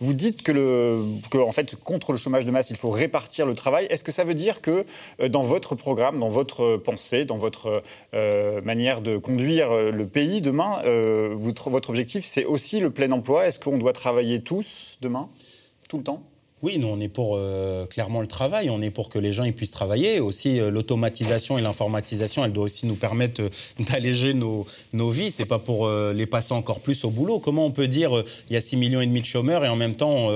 Vous dites que, le, que en fait, contre le chômage de masse, il faut répartir le travail. Est-ce que ça veut dire que euh, dans votre programme, dans votre pensée, dans votre euh, manière de conduire le pays demain, votre, votre objectif, c'est aussi le plein emploi? Est-ce qu'on doit travailler tous demain, tout le temps? Oui, nous, on est pour euh, clairement le travail. On est pour que les gens ils puissent travailler. Aussi, euh, l'automatisation et l'informatisation, elle doit aussi nous permettre euh, d'alléger nos, nos vies. C'est pas pour les passer encore plus au boulot. Comment on peut dire il y a 6 millions et demi de chômeurs et en même temps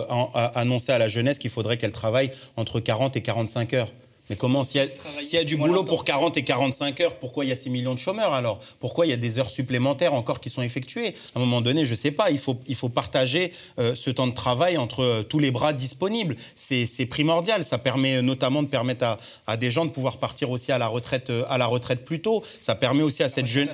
annoncer à la jeunesse qu'il faudrait qu'elle travaille entre 40 et 45 heures? Mais comment, s'il y, a du boulot pour 40 et 45 heures, pourquoi il y a 6 millions de chômeurs alors? Pourquoi il y a des heures supplémentaires encore qui sont effectuées? À un moment donné, je ne sais pas, il faut, il faut partager euh, ce temps de travail entre euh, tous les bras disponibles. C'est primordial, ça permet notamment de permettre à, à, des gens de pouvoir partir aussi à la retraite, euh, à la retraite plus tôt. Ça permet aussi à cette jeune...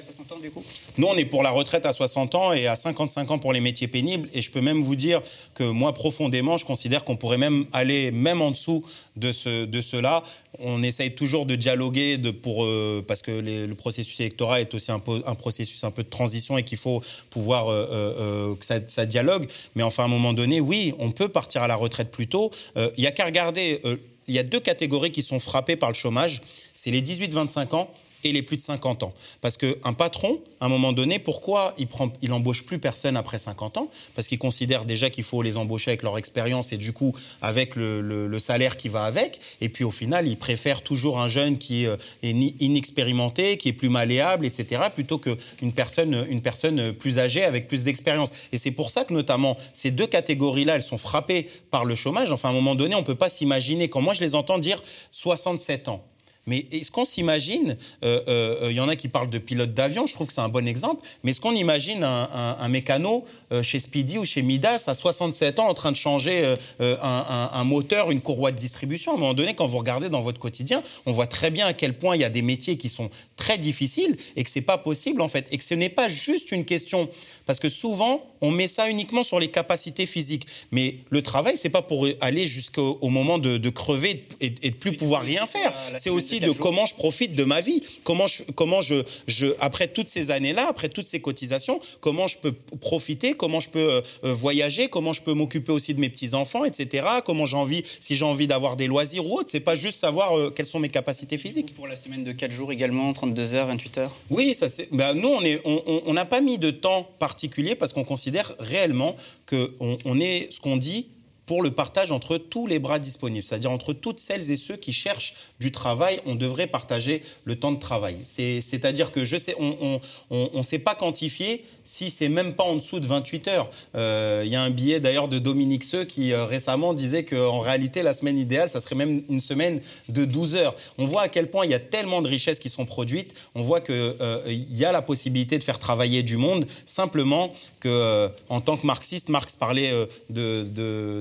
Nous, on est pour la retraite à 60 ans et à 55 ans pour les métiers pénibles. Et je peux même vous dire que moi, profondément, je considère qu'on pourrait même aller même en dessous de, ce, de cela on essaye toujours de dialoguer pour, euh, parce que le processus électoral est aussi un, un, processus un peu de transition et qu'il faut pouvoir euh, euh, que ça, dialogue. Mais enfin, à un moment donné, oui, on peut partir à la retraite plus tôt. Il n'y a qu'à regarder. il y a deux catégories qui sont frappées par le chômage. C'est les 18-25 ans et les plus de 50 ans. Parce qu'un patron, à un moment donné, pourquoi il prend, embauche plus personne après 50 ans? Parce qu'il considère déjà qu'il faut les embaucher avec leur expérience et du coup avec le, salaire qui va avec. Et puis au final, il préfère toujours un jeune qui euh, est inexpérimenté, qui est plus malléable, etc., plutôt qu'une personne, une personne plus âgée avec plus d'expérience. Et c'est pour ça que notamment ces deux catégories-là, elles sont frappées par le chômage. Enfin, à un moment donné, on ne peut pas s'imaginer, quand moi je les entends dire 67 ans, mais est-ce qu'on s'imagine, euh, euh, il y en a qui parlent de pilote d'avion, je trouve que c'est un bon exemple, mais est-ce qu'on imagine un, mécano euh, chez Speedy ou chez Midas à 67 ans en train de changer un, moteur, une courroie de distribution? À un moment donné, quand vous regardez dans votre quotidien, on voit très bien à quel point il y a des métiers qui sont très difficiles et que c'est pas possible en fait, et que ce n'est pas juste une question, parce que souvent on met ça uniquement sur les capacités physiques, mais le travail c'est pas pour aller jusqu'au moment de, crever et, et de plus pouvoir rien faire, c'est aussi de comment je profite de ma vie, comment je, comment je, je après toutes ces années-là, après toutes ces cotisations, comment je peux profiter, comment je peux voyager, comment je peux m'occuper aussi de mes petits enfants, etc. Comment j'ai envie, si j'ai envie d'avoir des loisirs ou autre, c'est pas juste savoir quelles sont mes capacités physiques. Pour la semaine de 4 jours également, 32 heures, 28 heures? Oui, ça c'est. Ben, nous, on est, on n'a pas mis de temps particulier parce qu'on considère réellement que on est ce qu'on dit pour le partage entre tous les bras disponibles, c'est-à-dire entre toutes celles et ceux qui cherchent du travail, on devrait partager le temps de travail. C'est-à-dire que je sais, on ne sait pas quantifier si c'est même pas en dessous de 28 heures. Euh, il y a un billet d'ailleurs de Dominique Seux qui euh, récemment disait qu'en réalité la semaine idéale, ça serait même une semaine de 12 heures. On voit à quel point il y a tellement de richesses qui sont produites, on voit qu'il euh, y a la possibilité de faire travailler du monde, simplement que en tant que marxiste, Marx parlait de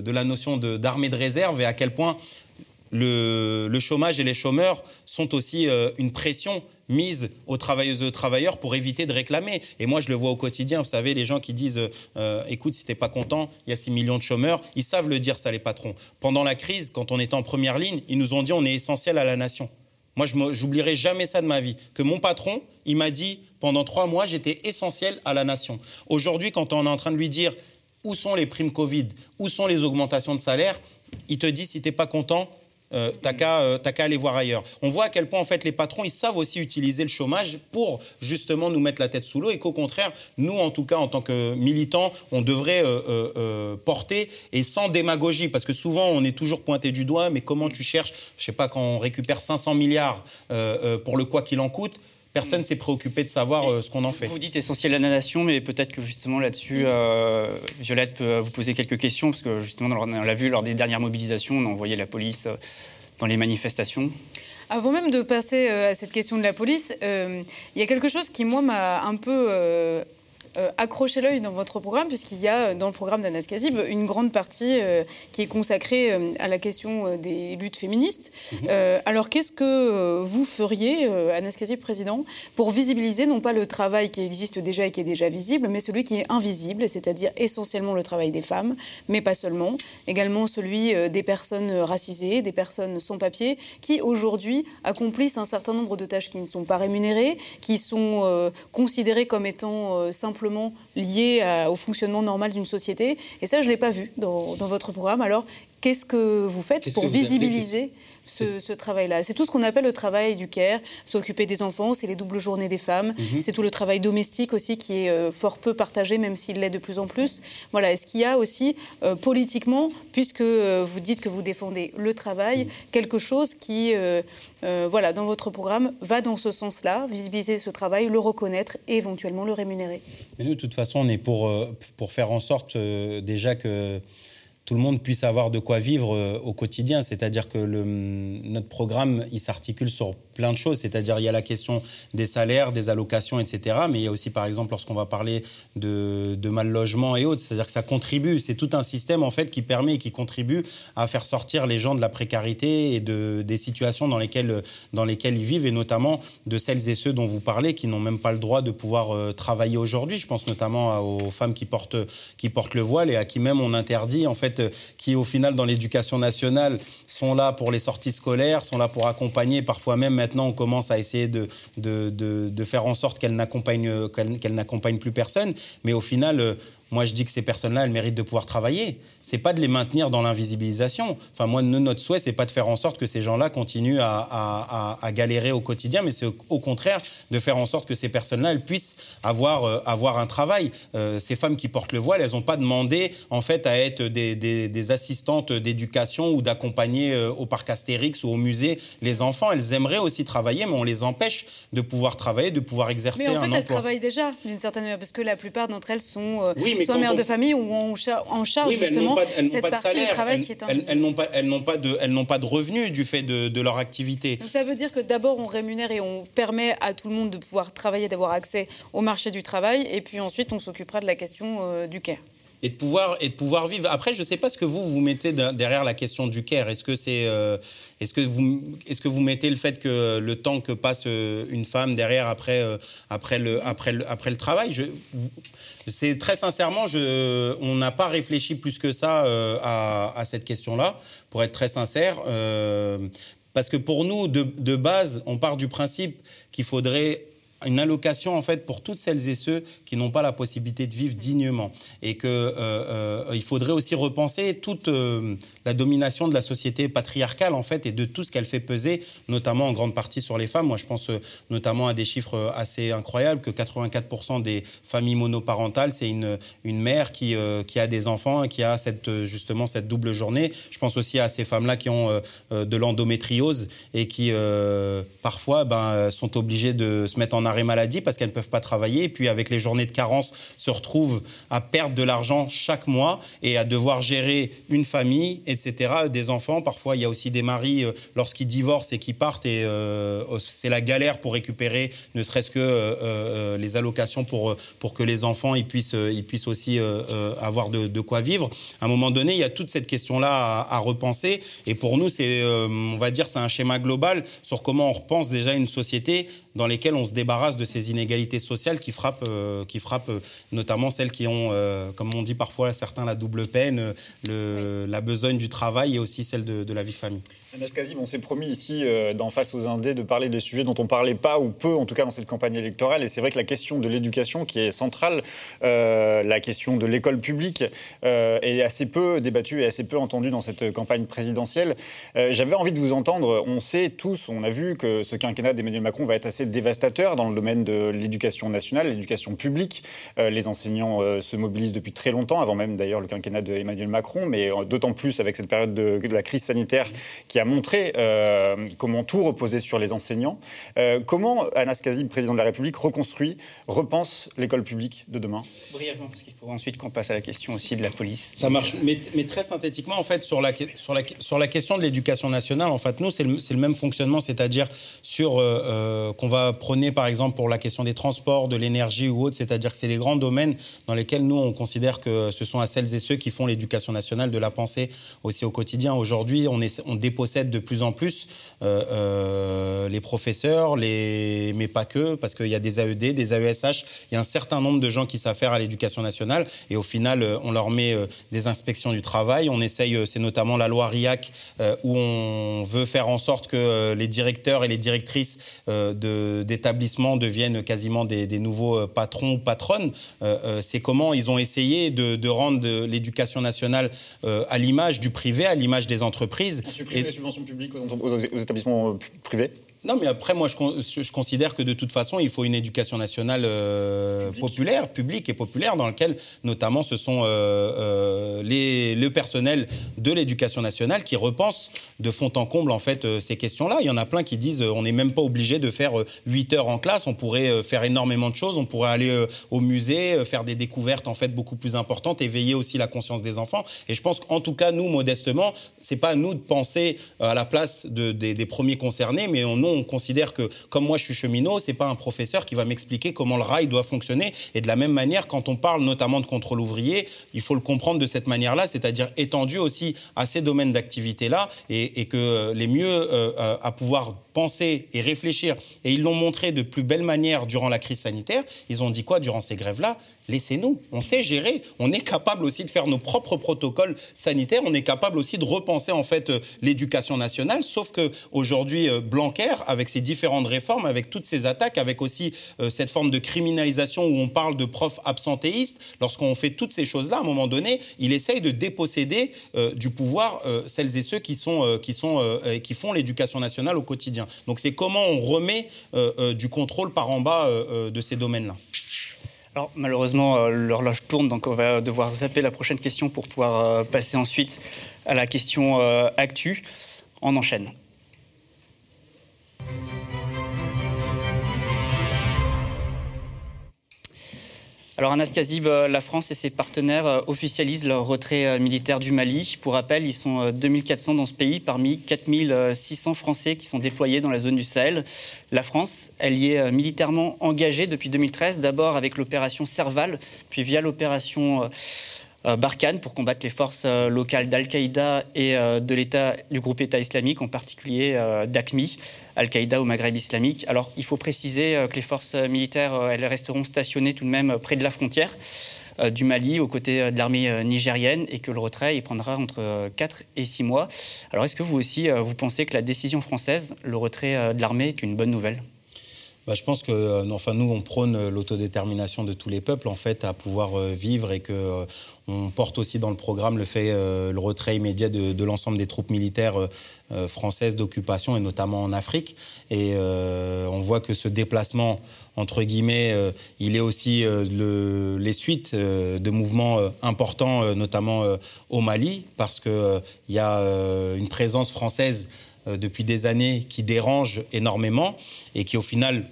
de la notion d'armée de, réserve et à quel point le, chômage et les chômeurs sont aussi euh, une pression mise aux travailleuses et travailleurs pour éviter de réclamer. Et moi, je le vois au quotidien. Vous savez, les gens qui disent euh, écoute, si t'es pas content, il y a 6 millions de chômeurs, ils savent le dire, ça, les patrons. Pendant la crise, quand on était en première ligne, ils nous ont dit on est essentiel à la nation. Moi, je n'oublierai jamais ça de ma vie. Que mon patron, il m'a dit pendant trois mois, j'étais essentiel à la nation. Aujourd'hui, quand on est en train de lui dire où sont les primes Covid, où sont les augmentations de salaire, il te dit si tu n'es pas content, euh, euh, t'as qu'à aller voir ailleurs. On voit à quel point en fait les patrons ils savent aussi utiliser le chômage pour justement nous mettre la tête sous l'eau et qu'au contraire nous en tout cas en tant que militants on devrait euh, porter et sans démagogie parce que souvent on est toujours pointé du doigt mais comment tu cherches je sais pas quand on récupère 500 milliards pour le quoi qu'il en coûte Personne s'est préoccupé de savoir euh, ce qu'on en fait. Vous dites essentiel à la nation, mais peut-être que justement là-dessus, euh, Violette peut vous poser quelques questions, parce que justement, on l'a vu lors des dernières mobilisations, on a envoyé la police euh, dans les manifestations. Avant même de passer à cette question de la police, il y a quelque chose qui, moi, m'a un peu euh, accrochez l'œil dans votre programme, puisqu'il y a dans le programme d'Anas Kazib une grande partie euh, qui est consacrée euh, à la question des luttes féministes. Mhm. alors qu'est-ce que vous feriez, Anas Kazib, président, pour visibiliser non pas le travail qui existe déjà et qui est déjà visible, mais celui qui est invisible, c'est-à-dire essentiellement le travail des femmes, mais pas seulement, également celui des personnes racisées, des personnes sans papier, qui aujourd'hui accomplissent un certain nombre de tâches qui ne sont pas rémunérées, qui sont considérées comme étant simplement lié au fonctionnement normal d'une société. Et ça, je ne l'ai pas vu dans, votre programme. Alors, qu'est-ce que vous faites pour visibiliser ce, travail-là. C'est tout ce qu'on appelle le travail du care, s'occuper des enfants, c'est les doubles journées des femmes, mhm. c'est tout le travail domestique aussi qui est euh, fort peu partagé, même s'il l'est de plus en plus. Voilà, est-ce qu'il y a aussi euh, politiquement, puisque euh, vous dites que vous défendez le travail, mhm. quelque chose qui, voilà, dans votre programme, va dans ce sens-là, visibiliser ce travail, le reconnaître et éventuellement le rémunérer? Mais nous, de toute façon, on est pour, pour faire en sorte déjà que tout le monde puisse avoir de quoi vivre euh, au quotidien. C'est-à-dire que notre programme, il s'articule sur plein de choses. C'est-à-dire, il y a la question des salaires, des allocations, etc. Mais il y a aussi, par exemple, lorsqu'on va parler de, de mal logement et autres, c'est-à-dire que ça contribue. C'est tout un système, en fait, qui permet et qui contribue à faire sortir les gens de la précarité et de, des situations dans lesquelles, dans lesquelles ils vivent, et notamment de celles et ceux dont vous parlez, qui n'ont même pas le droit de pouvoir euh, travailler aujourd'hui. Je pense notamment aux femmes qui portent, qui portent le voile et à qui même on interdit, en fait, qui, au final, dans l'éducation nationale, sont là pour les sorties scolaires, sont là pour accompagner, parfois même maintenant, on commence à essayer de, faire en sorte qu'elles n'accompagnent plus personne. Mais au final, euh, moi, je dis que ces personnes-là, elles méritent de pouvoir travailler. C'est pas de les maintenir dans l'invisibilisation. Enfin, moi, notre souhait, c'est pas de faire en sorte que ces gens-là continuent à, galérer au quotidien, mais c'est au, contraire de faire en sorte que ces personnes-là, elles puissent avoir, euh, avoir un travail. Euh, ces femmes qui portent le voile, elles n'ont pas demandé, en fait, à être des, assistantes d'éducation ou d'accompagner euh, au parc Astérix ou au musée les enfants. Elles aimeraient aussi travailler, mais on les empêche de pouvoir travailler, de pouvoir exercer un emploi. Mais en fait, elles travaillent déjà, d'une certaine manière, parce que la plupart d'entre elles sont soit mères de famille ou en, charge justement cette partie du travail qui est Elles, n'ont pas, elles n'ont pas de, elles n'ont pas de revenus du fait de, leur activité. Donc ça veut dire que d'abord on rémunère et on permet à tout le monde de pouvoir travailler, d'avoir accès au marché du travail, et puis ensuite on s'occupera de la question euh, du care et de pouvoir et de pouvoir vivre. Après, je ne sais pas ce que vous vous mettez derrière la question du care. Est-ce que c'est euh, est-ce que vous est-ce que vous mettez le fait que le temps que passe euh, une femme derrière après après le après le après le travail, c'est très sincèrement, je, on n'a pas réfléchi plus que ça à, à, cette question-là. Pour être très sincère, Parce que pour nous, de, de base, on part du principe qu'il faudrait une allocation en fait pour toutes celles et ceux qui n'ont pas la possibilité de vivre dignement. Et que euh, euh, il faudrait aussi repenser toute euh, la domination de la société patriarcale en fait et de tout ce qu'elle fait peser notamment en grande partie sur les femmes. Moi je pense notamment à des chiffres assez incroyables que 84% des familles monoparentales c'est une, une mère qui, qui a des enfants qui a cette justement cette double journée. Je pense aussi à ces femmes là qui ont de l'endométriose et qui parfois ben, sont obligées de se mettre en arrêt maladie parce qu'elles ne peuvent pas travailler. Et puis avec les journées de carence, se retrouvent à perdre de l'argent chaque mois et à devoir gérer une famille, etc., des enfants. Parfois, il y a aussi des maris, euh, lorsqu'ils divorcent et qui partent, et euh, c'est la galère pour récupérer ne serait-ce que euh, les allocations pour, pour que les enfants ils puissent, ils puissent aussi avoir de, quoi vivre. À un moment donné, il y a toute cette question-là à, à, repenser. Et pour nous, c'est, on va dire, c'est un schéma global sur comment on repense déjà une société dans lesquelles on se débarrasse de ces inégalités sociales qui frappent, euh, qui frappent euh, notamment celles qui ont, euh, comme on dit parfois certains, la double peine, le, la besogne du travail et aussi celle de, de la vie de famille. Anas Kazib, on s'est promis ici, euh, face aux Indés, de parler des sujets dont on ne parlait pas ou peu, en tout cas dans cette campagne électorale. Et c'est vrai que la question de l'éducation, qui est centrale, euh, la question de l'école publique, euh, est assez peu débattue et assez peu entendue dans cette campagne présidentielle. Euh, J'avais envie de vous entendre. On sait tous, on a vu que ce quinquennat d'Emmanuel Macron va être assez dévastateur dans le domaine de l'éducation nationale, l'éducation publique. Les enseignants se mobilisent depuis très longtemps, avant même d'ailleurs le quinquennat d'Emmanuel Macron, mais d'autant plus avec cette période de, de la crise sanitaire qui a montré euh, comment tout reposait sur les enseignants. Euh, comment Anas Kazib, président de la République, reconstruit, repense l'école publique de demain? Brièvement, parce qu'il faut ensuite qu'on passe à la question aussi de la police. Ça marche, mais, mais très synthétiquement, en fait, sur la, sur la, sur la question de l'éducation nationale, en fait, nous, c'est le, le, même fonctionnement, c'est-à-dire sur euh, euh, qu'on va prôner, par exemple, pour la question des transports, de l'énergie ou autre, c'est-à-dire que c'est les grands domaines dans lesquels nous, on considère que ce sont à celles et ceux qui font l'éducation nationale de la pensée aussi au quotidien. Aujourd'hui, on, est, on dépose possèdent de plus en plus euh, euh, les professeurs, les... mais pas que, parce qu'il y a des AED, des AESH, il y a un certain nombre de gens qui faire à l'éducation nationale, et au final, euh, on leur met des inspections du travail. On essaye, c'est notamment la loi RIAC, où on veut faire en sorte que les directeurs et les directrices d'établissements de, deviennent quasiment des, des nouveaux patrons ou patronnes. C'est comment ils ont essayé de, de rendre l'éducation nationale à l'image du privé, à l'image des entreprises. Les subventions publiques aux, aux, aux établissements privés non, mais après, moi, je, je, considère que de toute façon, il faut une éducation nationale euh, public. populaire, publique et populaire, dans laquelle, notamment, ce sont euh, euh, les, le personnel de l'éducation nationale qui repense de fond en comble, en fait, ces questions-là. Il y en a plein qui disent on n'est même pas obligé de faire 8 heures en classe, on pourrait faire énormément de choses, on pourrait aller au musée, faire des découvertes, en fait, beaucoup plus importantes, éveiller aussi la conscience des enfants. Et je pense qu'en tout cas, nous, modestement, c'est pas à nous de penser à la place de, des, des premiers concernés, mais on, on considère que, comme moi je suis cheminot, c'est pas un professeur qui va m'expliquer comment le rail doit fonctionner. Et de la même manière, quand on parle notamment de contrôle ouvrier, il faut le comprendre de cette manière-là, c'est-à-dire étendu aussi à ces domaines d'activité-là, et, que les mieux euh, à pouvoir penser et réfléchir, et ils l'ont montré de plus belle manière durant la crise sanitaire, ils ont dit quoi durant ces grèves-là? Laissez-nous, on sait gérer, on est capable aussi de faire nos propres protocoles sanitaires, on est capable aussi de repenser en fait euh, l'éducation nationale, sauf que aujourd'hui euh, Blanquer, avec ses différentes réformes, avec toutes ces attaques, avec aussi euh, cette forme de criminalisation où on parle de profs absentéistes, lorsqu'on fait toutes ces choses-là, à un moment donné, il essaye de déposséder du pouvoir celles et ceux qui, sont, qui, sont, qui font l'éducation nationale au quotidien. Donc c'est comment on remet du contrôle par en bas de ces domaines-là. Alors malheureusement, euh, l'horloge tourne, donc on va devoir zapper la prochaine question pour pouvoir euh, passer ensuite à la question euh, actu. On enchaîne. Alors Anas Kazib, la France et ses partenaires officialisent leur retrait militaire du Mali. Pour rappel, ils sont 2400 dans ce pays parmi 4600 Français qui sont déployés dans la zone du Sahel. La France, elle y est militairement engagée depuis 2013, d'abord avec l'opération Serval, puis via l'opération Barkhane pour combattre les forces locales d'Al-Qaïda et de l'État du groupe État islamique, en particulier d'AQMI. Al-Qaïda au Maghreb islamique. Alors, il faut préciser que les forces militaires, elles resteront stationnées tout de même près de la frontière. du Mali aux côtés de l'armée nigérienne et que le retrait il prendra entre 4 et 6 mois. Alors est-ce que vous aussi, vous pensez que la décision française, le retrait de l'armée, est une bonne nouvelle? Bah, je pense que euh, enfin, nous, on prône euh, l'autodétermination de tous les peuples, en fait, à pouvoir euh, vivre et que on porte aussi dans le programme le fait, le retrait immédiat de, l'ensemble des troupes militaires françaises d'occupation et notamment en Afrique. Et on voit que ce déplacement, entre guillemets, il est aussi le, les suites de mouvements importants, notamment au Mali, parce qu'il y a une présence française depuis des années qui dérange énormément et qui au final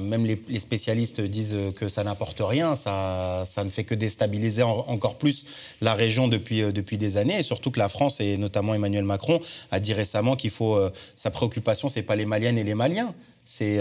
Même les, spécialistes disent que ça n'apporte rien, ça, ça, ne fait que déstabiliser encore plus la région depuis, euh, depuis des années, et surtout que la France, et notamment Emmanuel Macron, a dit récemment qu'il faut... Euh, sa préoccupation, c'est pas les Maliennes et les Maliens, c'est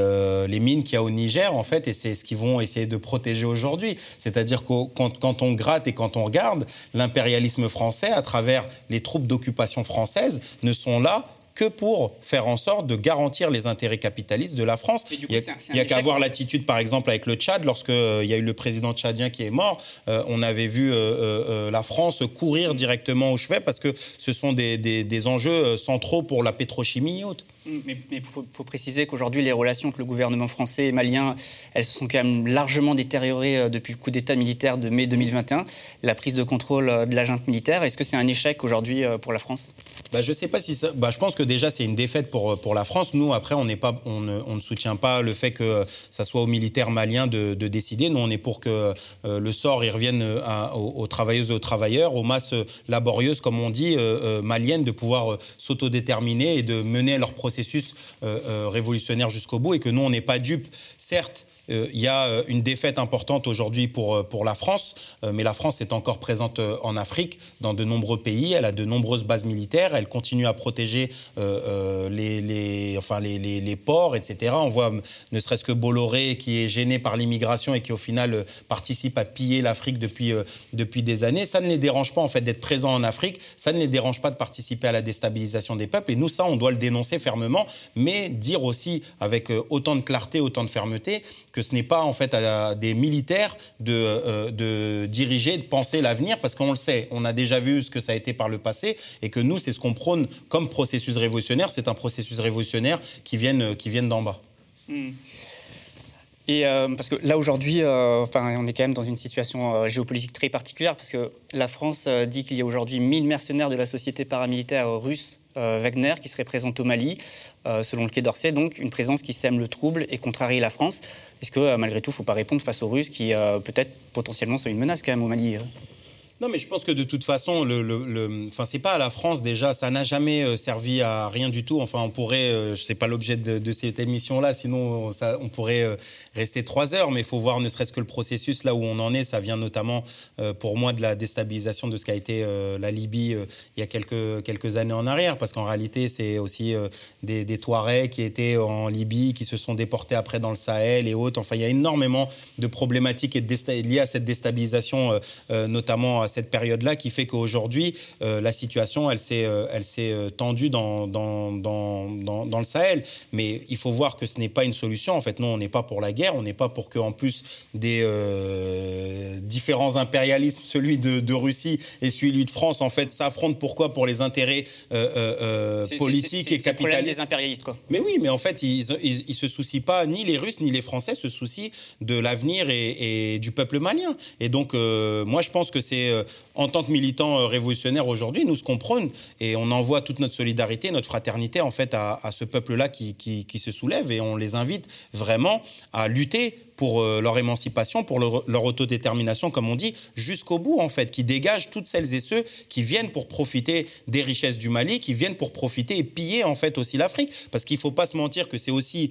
les mines qu'il y a au Niger, en fait, et c'est ce qu'ils vont essayer de protéger aujourd'hui. C'est-à-dire que quand, quand, on gratte et quand on regarde, l'impérialisme français, à travers les troupes d'occupation françaises, ne sont là que pour faire en sorte de garantir les intérêts capitalistes de la France. il n'y a, qu'à voir l'attitude, par exemple, avec le Tchad. Lorsqu'il euh, y a eu le président tchadien qui est mort, euh, on avait vu euh, la France courir directement au chevet parce que ce sont des, des enjeux centraux pour la pétrochimie et autres. Mais il faut, préciser qu'aujourd'hui, les relations entre le gouvernement français et malien, elles se sont quand même largement détériorées euh, depuis le coup d'État militaire de mai 2021, la prise de contrôle euh, de l'agent militaire. Est-ce que c'est un échec aujourd'hui euh, pour la France? Bah, Je sais pas si ça... Bah, je pense que déjà, c'est une défaite pour, pour la France. Nous, après, on, pas, on, ne, on ne soutient pas le fait que ça soit aux militaires maliens de, décider. Nous, on est pour que le sort y revienne aux, travailleuses et aux travailleurs, aux masses laborieuses, comme on dit, maliennes, de pouvoir s'autodéterminer et de mener leur processus processus euh, euh, révolutionnaire jusqu'au bout et que nous, on n'est pas dupes, certes, il y a euh, une défaite importante aujourd'hui pour, euh, pour la France, mais la France est encore présente en Afrique, dans de nombreux pays. Elle a de nombreuses bases militaires. Elle continue à protéger les, les, enfin, les, les, ports, etc. On voit ne serait-ce que Bolloré qui est gêné par l'immigration et qui au final participe à piller l'Afrique depuis, depuis des années. Ça ne les dérange pas en fait d'être présents en Afrique. Ça ne les dérange pas de participer à la déstabilisation des peuples. Et nous, ça, on doit le dénoncer fermement, mais dire aussi avec autant de clarté, autant de fermeté que ce n'est pas en fait à des militaires de, euh, de diriger, de penser l'avenir, parce qu'on le sait, on a déjà vu ce que ça a été par le passé, et que nous, c'est ce qu'on prône comme processus révolutionnaire, c'est un processus révolutionnaire qui vient qui viennent d'en bas. Et euh, parce que là aujourd'hui, euh, enfin, on est quand même dans une situation géopolitique très particulière parce que la France dit qu'il y a aujourd'hui 1000 mercenaires de la société paramilitaire russe euh, Wagner qui serait présent au Mali, euh, selon le Quai d'Orsay, donc une présence qui sème le trouble et contrarie la France. Est-ce que euh, malgré tout, il ne faut pas répondre face aux Russes qui peut-être potentiellement sont une menace quand même au Mali non, mais je pense que de toute façon, le, le, enfin, c'est pas à la France déjà, ça n'a jamais euh, servi à rien du tout. Enfin, on pourrait, euh, sais pas l'objet de, cette émission-là, sinon on pourrait euh, rester trois heures, mais il faut voir ne serait-ce que le processus là où on en est. Ça vient notamment pour moi de la déstabilisation de ce qu'a été la Libye il y a quelques, quelques années en arrière, parce qu'en réalité, c'est aussi des, des Touaregs qui étaient en Libye, qui se sont déportés après dans le Sahel et autres. Enfin, il y a énormément de problématiques liées à cette déstabilisation, notamment cette période-là qui fait qu'aujourd'hui, euh, la situation, elle s'est, euh, elle s'est euh, tendue dans dans, dans, dans, le Sahel. Mais il faut voir que ce n'est pas une solution. En fait, non, on n'est pas pour la guerre, on n'est pas pour qu'en plus des différents impérialismes, celui de, Russie et celui de France, en fait, s'affrontent. Pourquoi? Pour les intérêts politiques et capitalistes. des impérialistes, quoi. Mais oui, mais en fait, ils, ils, se soucient pas, ni les Russes ni les Français se soucient de l'avenir et, du peuple malien. Et donc, moi, je pense que c'est en tant que militants euh, révolutionnaires aujourd'hui, nous ce qu'on prône, et on envoie toute notre solidarité, notre fraternité en fait à, ce peuple-là qui, se soulève, et on les invite vraiment à lutter pour euh, leur émancipation, pour leur, autodétermination, comme on dit, jusqu'au bout, en fait, qui dégagent toutes celles et ceux qui viennent pour profiter des richesses du Mali, qui viennent pour profiter et piller, en fait, aussi l'Afrique. Parce qu'il ne faut pas se mentir que c'est aussi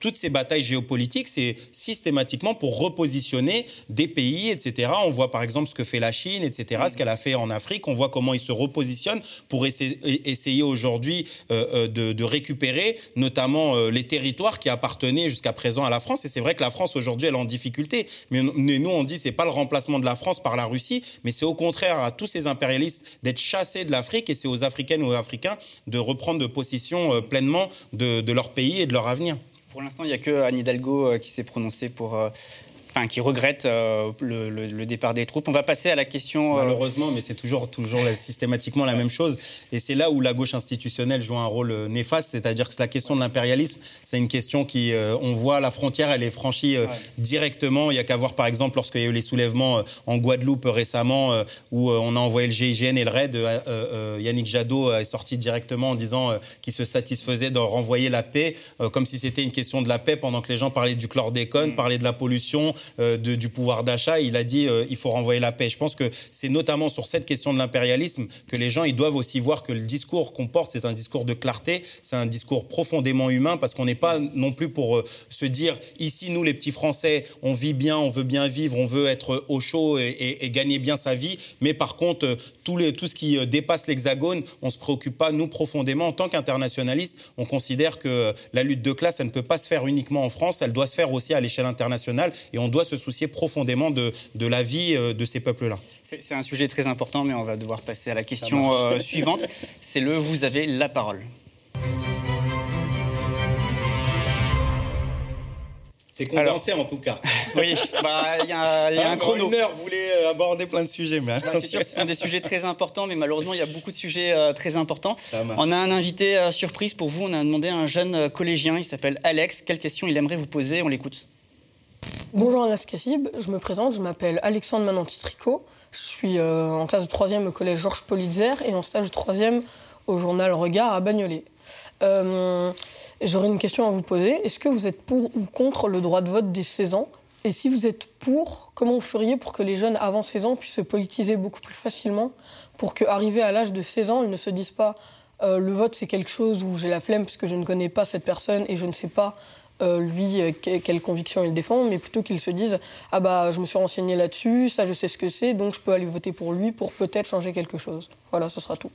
toutes ces batailles géopolitiques, c'est systématiquement pour repositionner des pays, etc. On voit par exemple ce que fait la Chine, etc., ce qu'elle a fait en Afrique. On voit comment ils se repositionnent pour essayer, aujourd'hui euh, euh, de, récupérer notamment euh, les territoires qui appartenaient jusqu'à présent à la France. Et c'est vrai que la France aujourd'hui, elle est en difficulté. Mais nous, on dit c'est pas le remplacement de la France par la Russie, mais c'est au contraire à tous ces impérialistes d'être chassés de l'Afrique et c'est aux Africaines ou aux Africains de reprendre de possession pleinement de leur pays et de leur avenir. Pour l'instant, il n'y a que Anne Hidalgo euh, qui s'est prononcée pour. Euh, enfin, qui regrettent le, départ des troupes. On va passer à la question. Malheureusement, mais c'est toujours, toujours systématiquement la même chose. Et c'est là où la gauche institutionnelle joue un rôle néfaste, c'est-à-dire que la question de l'impérialisme, c'est une question qui, on voit la frontière, elle est franchie directement. Il n'y a qu'à voir, par exemple, lorsqu'il y a eu les soulèvements en Guadeloupe récemment, où on a envoyé le GIGN et le RAID, Yannick Jadot est sorti directement en disant qu'il se satisfaisait de renvoyer la paix, comme si c'était une question de la paix pendant que les gens parlaient du chlordécone, mm. parlaient de la pollution, euh, du pouvoir d'achat. Il a dit euh, il faut renvoyer la paix. Je pense que c'est notamment sur cette question de l'impérialisme que les gens ils doivent aussi voir que le discours qu'on porte, c'est un discours de clarté, c'est un discours profondément humain parce qu'on n'est pas non plus pour euh, se dire ici, nous les petits Français, on vit bien, on veut bien vivre, on veut être au chaud et, gagner bien sa vie. Mais par contre, tout, les, tout ce qui dépasse l'hexagone, on ne se préoccupe pas, nous, profondément, en tant qu'internationalistes, on considère que la lutte de classe, elle ne peut pas se faire uniquement en France, elle doit se faire aussi à l'échelle internationale et on doit se soucier profondément de, de la vie euh, de ces peuples-là. C'est un sujet très important, mais on va devoir passer à la question euh, suivante. C'est le vous avez la parole. C'est condensé en tout cas. Oui, bah, il y a, y a un chrono. Une heure, vous voulez euh, aborder plein de sujets. Mais... c'est sûr que ce sont des sujets très importants, mais malheureusement, il y a beaucoup de sujets euh, très importants. On a un invité euh, surprise pour vous. On a demandé à un jeune collégien, il s'appelle Alex. Quelle question il aimerait vous poser? On l'écoute. Bonjour Anas Kassib, je me présente, je m'appelle Alexandre Mananti-Tricot. Je suis en classe de 3e au collège Georges Politzer et en stage de 3e au journal Regard à Bagnolet. J'aurais une question à vous poser. Est-ce que vous êtes pour ou contre le droit de vote des 16 ans? Et si vous êtes pour, comment vous feriez pour que les jeunes avant 16 ans puissent se politiser beaucoup plus facilement pour qu'arrivés à l'âge de 16 ans, ils ne se disent pas euh, le vote c'est quelque chose où j'ai la flemme parce que je ne connais pas cette personne et je ne sais pas euh, lui euh, quelle conviction il défend, mais plutôt qu'ils se disent ah bah je me suis renseigné là-dessus, ça je sais ce que c'est, donc je peux aller voter pour lui pour peut-être changer quelque chose. Voilà, ce sera tout.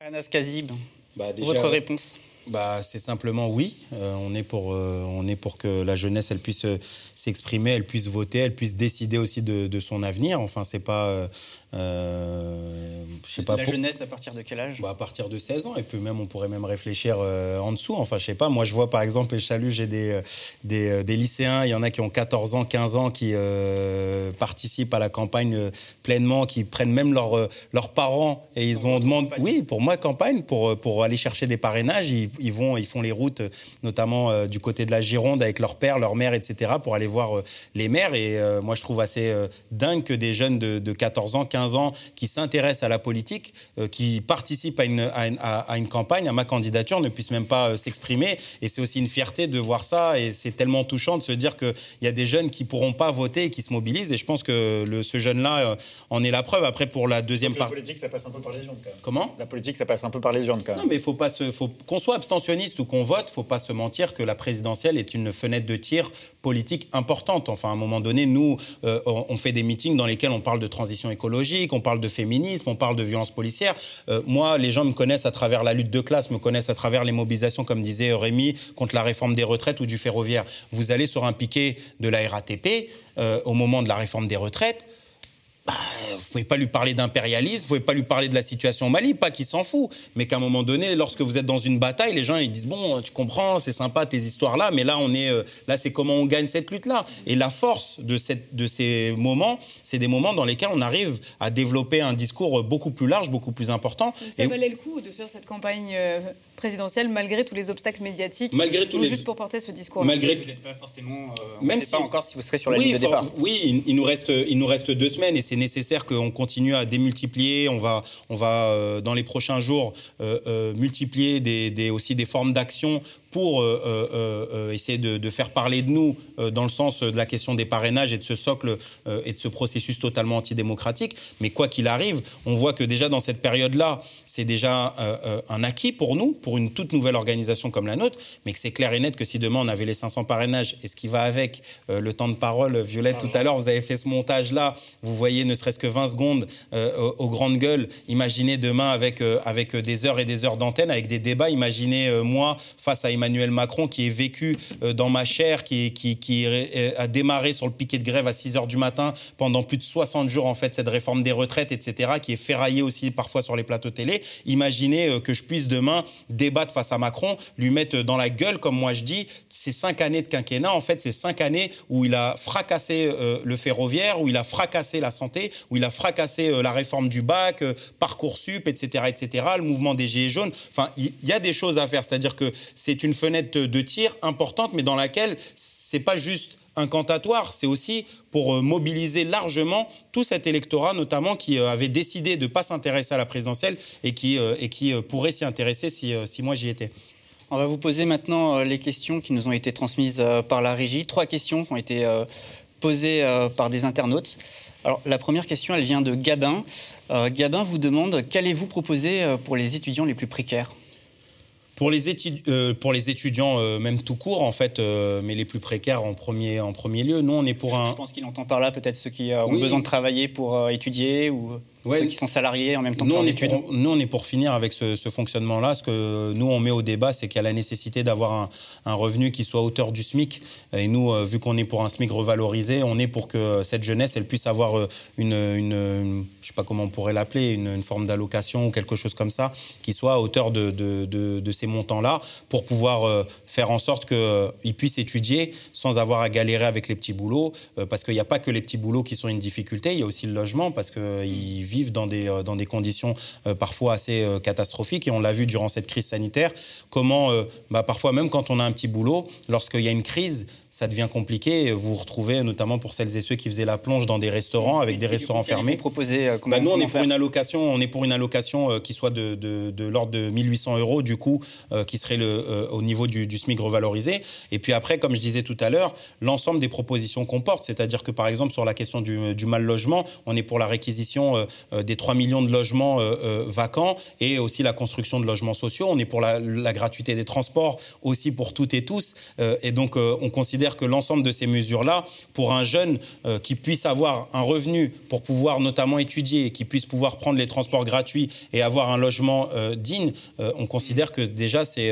Anas Kazib, bah, votre réponse? bah, c'est simplement oui. Euh, on, est pour, euh, on est pour que la jeunesse elle puisse euh, s'exprimer, elle puisse voter, elle puisse décider aussi de, de son avenir. Enfin, c'est pas euh, je sais pas. La jeunesse à partir de quel âge? Bah, À partir de 16 ans. Et puis même, on pourrait même réfléchir euh, en dessous. Enfin, je sais pas. Moi, je vois par exemple, et j'ai des, euh, des, des, lycéens, il y en a qui ont 14 ans, 15 ans, qui participent à la campagne pleinement, qui prennent même leur, leurs parents et ils ont demandé. Oui, pour moi, campagne, pour, pour aller chercher des parrainages, ils, ils vont, ils font les routes, notamment du côté de la Gironde, avec leur père, leur mère, etc., pour aller voir les maires. Et moi, je trouve assez dingue que des jeunes de, de 14 ans, 15 ans qui s'intéressent à la politique, euh, qui participent à une, à, une, campagne, à ma candidature, ne puissent même pas euh, s'exprimer. Et c'est aussi une fierté de voir ça. Et c'est tellement touchant de se dire qu'il y a des jeunes qui pourront pas voter et qui se mobilisent. Et je pense que le, ce jeune-là euh, en est la preuve. Après, pour la deuxième partie. La politique, ça passe un peu par les urnes quand même. Comment? La politique, ça passe un peu par les urnes quand même. Non, mais il faut pas se. Faut, qu'on soit abstentionniste ou qu'on vote, faut pas se mentir que la présidentielle est une fenêtre de tir politique importante. Enfin, à un moment donné, nous, on fait des meetings dans lesquels on parle de transition écologique on parle de féminisme, on parle de violence policière. Euh, moi, les gens me connaissent à travers la lutte de classe, me connaissent à travers les mobilisations, comme disait Rémi, contre la réforme des retraites ou du ferroviaire. Vous allez sur un piquet de la RATP euh, au moment de la réforme des retraites bah, vous pouvez pas lui parler d'impérialisme, vous pouvez pas lui parler de la situation au Mali, pas qu'il s'en fout, mais qu'à un moment donné, lorsque vous êtes dans une bataille, les gens ils disent bon, tu comprends, c'est sympa tes histoires là, mais là on est euh, là c'est comment on gagne cette lutte là. Et la force de cette de ces moments, c'est des moments dans lesquels on arrive à développer un discours beaucoup plus large, beaucoup plus important. Ça valait le coup de faire cette campagne euh, présidentielle malgré tous les obstacles médiatiques, malgré tous les... juste pour porter ce discours. Malgré vous n'êtes pas forcément, euh, même si... pas encore si vous serez sur la ligne de départ. Oui, il, nous reste il nous reste deux semaines et c'est nécessaire qu'on continue à démultiplier. On va, on va euh, dans les prochains jours euh, euh, multiplier des, aussi des formes d'action pour euh, euh, euh, essayer de, faire parler de nous dans le sens de la question des parrainages et de ce socle et de ce processus totalement antidémocratique. Mais quoi qu'il arrive, on voit que déjà dans cette période-là, c'est déjà un acquis pour nous, pour une toute nouvelle organisation comme la nôtre, mais que c'est clair et net que si demain on avait les 500 parrainages et ce qui va avec le temps de parole, Violette, tout à l'heure, vous avez fait ce montage-là, vous voyez ne serait-ce que 20 secondes aux, grandes gueules, imaginez demain avec, avec des heures et des heures d'antenne, avec des débats, imaginez moi face à Emmanuel Macron, qui est vécu dans ma chair, qui, qui, qui a démarré sur le piquet de grève à 6 heures du matin pendant plus de 60 jours, en fait, cette réforme des retraites, etc., qui est ferraillée aussi parfois sur les plateaux télé. Imaginez que je puisse demain débattre face à Macron, lui mettre dans la gueule, comme moi je dis, ces cinq années de quinquennat, en fait, ces cinq années où il a fracassé le ferroviaire, où il a fracassé la santé, où il a fracassé la réforme du bac, Parcoursup, etc., etc., le mouvement des Gilets jaunes. Enfin, il y, a des choses à faire. C'est-à-dire que c'est une fenêtre de tir importante, mais dans laquelle c'est pas juste incantatoire, c'est aussi pour euh, mobiliser largement tout cet électorat, notamment qui euh, avait décidé de ne pas s'intéresser à la présidentielle et qui, euh, et qui pourrait s'y intéresser si, si moi j'y étais. On va vous poser maintenant les questions qui nous ont été transmises par la régie. Trois questions qui ont été posées par des internautes. Alors, la première question, elle vient de Gabin. Gabin vous demande qu'allez-vous proposer pour les étudiants les plus précaires? Pour les, euh, pour les étudiants, euh, même tout court, en fait, euh, mais les plus précaires en premier, en premier lieu, nous, on est pour un... Je pense qu'il entend par là peut-être ceux qui ont besoin de travailler pour étudier ou ceux qui sont salariés en même temps nous, que on est Pour, nous, on est pour finir avec ce, fonctionnement-là. Ce que nous, on met au débat, c'est qu'il y a la nécessité d'avoir un, revenu qui soit à hauteur du SMIC. Et nous, vu qu'on est pour un SMIC revalorisé, on est pour que cette jeunesse, elle puisse avoir une, une, je sais pas comment on pourrait l'appeler, une, forme d'allocation ou quelque chose comme ça, qui soit à hauteur de, de, de ces montant-là pour pouvoir euh, faire en sorte qu'ils euh, puissent étudier sans avoir à galérer avec les petits boulots. Euh, parce qu'il n'y a pas que les petits boulots qui sont une difficulté, il y a aussi le logement parce qu'ils vivent dans des, dans des conditions parfois assez catastrophiques. Et on l'a vu durant cette crise sanitaire, comment bah, parfois même quand on a un petit boulot, lorsqu'il y a une crise, ça devient compliqué. Vous vous retrouvez, notamment pour celles et ceux qui faisaient la plonge dans des restaurants, avec des restaurants fermés. Proposer, euh, bah, nous, on est pour une allocation, on est pour une allocation euh, qui soit de, de, l'ordre de 1800 euros, du coup, euh, qui serait le, au niveau du, du, SMIC revalorisé. Et puis après, comme je disais tout à l'heure, l'ensemble des propositions qu'on porte, c'est-à-dire que par exemple sur la question du, du, mal logement, on est pour la réquisition des 3 millions de logements vacants et aussi la construction de logements sociaux. On est pour la, la gratuité des transports aussi pour toutes et tous. et donc, on considère que l'ensemble de ces mesures-là, pour un jeune euh, qui puisse avoir un revenu pour pouvoir notamment étudier, qui puisse pouvoir prendre les transports gratuits et avoir un logement euh, digne, euh, on considère que déjà c'est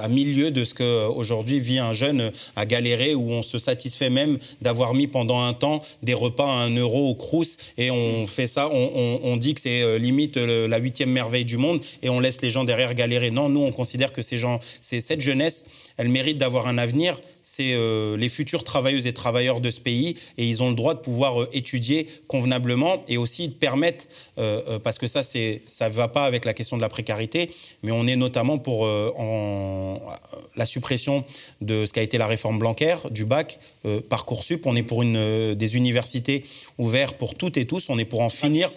à milieu de ce qu'aujourd'hui vit un jeune à galérer, où on se satisfait même d'avoir mis pendant un temps des repas à un euro au Crous, et on fait ça, on, on dit que c'est limite la huitième merveille du monde, et on laisse les gens derrière galérer. Non, nous on considère que ces gens, c'est cette jeunesse, elle mérite d'avoir un avenir c'est euh, les futurs travailleuses et travailleurs de ce pays et ils ont le droit de pouvoir euh, étudier convenablement et aussi de permettre, euh, parce que ça, ça ne va pas avec la question de la précarité, mais on est notamment pour la suppression de ce qu'a été la réforme Blanquer, du bac, Parcoursup. On est pour une, des universités ouvertes pour toutes et tous. On est pour en finir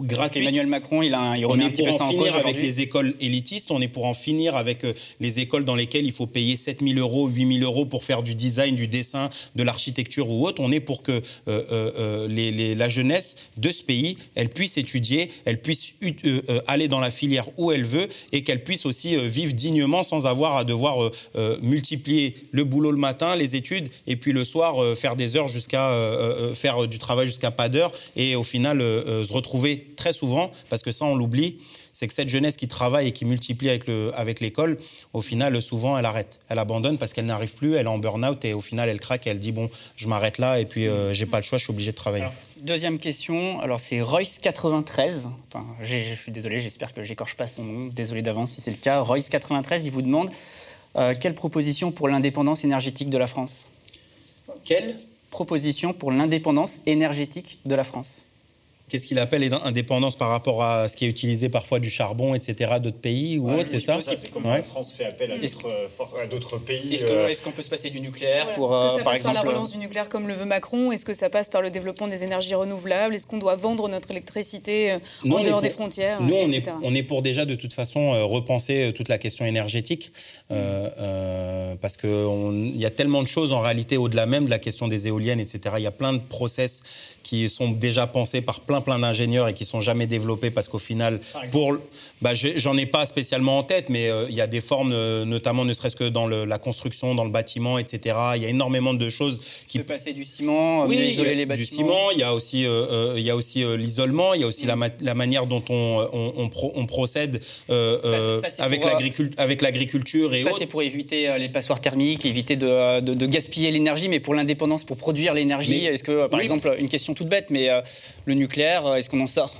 gratuite. Emmanuel Macron, il, a, il on est pour en finir avec les écoles élitistes, on est pour en finir avec euh, les écoles dans lesquelles il faut payer 7 000 euros, 8 000 euros pour faire du design, du dessin, de l'architecture ou autre. On est pour que euh, euh, les, la jeunesse de ce pays, elle puisse étudier, elle puisse aller dans la filière où elle veut et qu'elle puisse aussi vivre dignement sans avoir à devoir multiplier le boulot le matin, les études et puis le soir faire des heures jusqu'à faire du travail jusqu'à pas d'heure et au final se retrouver très souvent, parce que ça on l'oublie, c'est que cette jeunesse qui travaille et qui multiplie avec, le, avec l'école, au final, souvent, elle arrête. Elle abandonne parce qu'elle n'arrive plus, elle est en burn-out et au final, elle craque et elle dit, bon, je m'arrête là et puis euh, j'ai pas le choix, je suis obligé de travailler. deuxième question, alors c'est Royce93, enfin, je suis désolé, j'espère que j'écorche pas son nom, désolé d'avance si c'est le cas. Royce93, il vous demande, euh, quelle proposition pour l'indépendance énergétique de la France? Quelle? Proposition pour l'indépendance énergétique de la France qu'est-ce qu'il appelle indépendance par rapport à ce qui est utilisé parfois du charbon, etc., d'autres pays ou autre, c'est ça, C'est comme la France fait appel à d'autres pays. Euh, est-ce qu'on peut se passer du nucléaire pour, Est-ce que ça euh, passe par la relance du nucléaire comme le veut Macron? Est-ce que ça passe par le développement des énergies renouvelables? Est-ce qu'on doit vendre notre électricité euh, en dehors des frontières Nous, on est, on est, pour déjà de toute façon repenser toute la question énergétique parce qu'il y a tellement de choses en réalité au-delà même de la question des éoliennes, etc. Il y a plein de process qui sont déjà pensés par plein plein, d'ingénieurs et qui sont jamais développés parce qu'au final, pour, bah, j'en ai pas spécialement en tête, mais il y a des formes, notamment ne serait-ce que dans la construction, dans le bâtiment, etc. Il y a énormément de choses qui. Se passer du ciment, oui, isoler les bâtiments. Du ciment, il y a aussi, il y a aussi l'isolement, il y a aussi la, la, manière dont on, on, on, procède avec l'agriculture et ça, c'est pour éviter les passoires thermiques, éviter de, de, gaspiller l'énergie, mais pour l'indépendance, pour produire l'énergie, est-ce que, par exemple, une question bête, mais le nucléaire, est-ce qu'on en sort?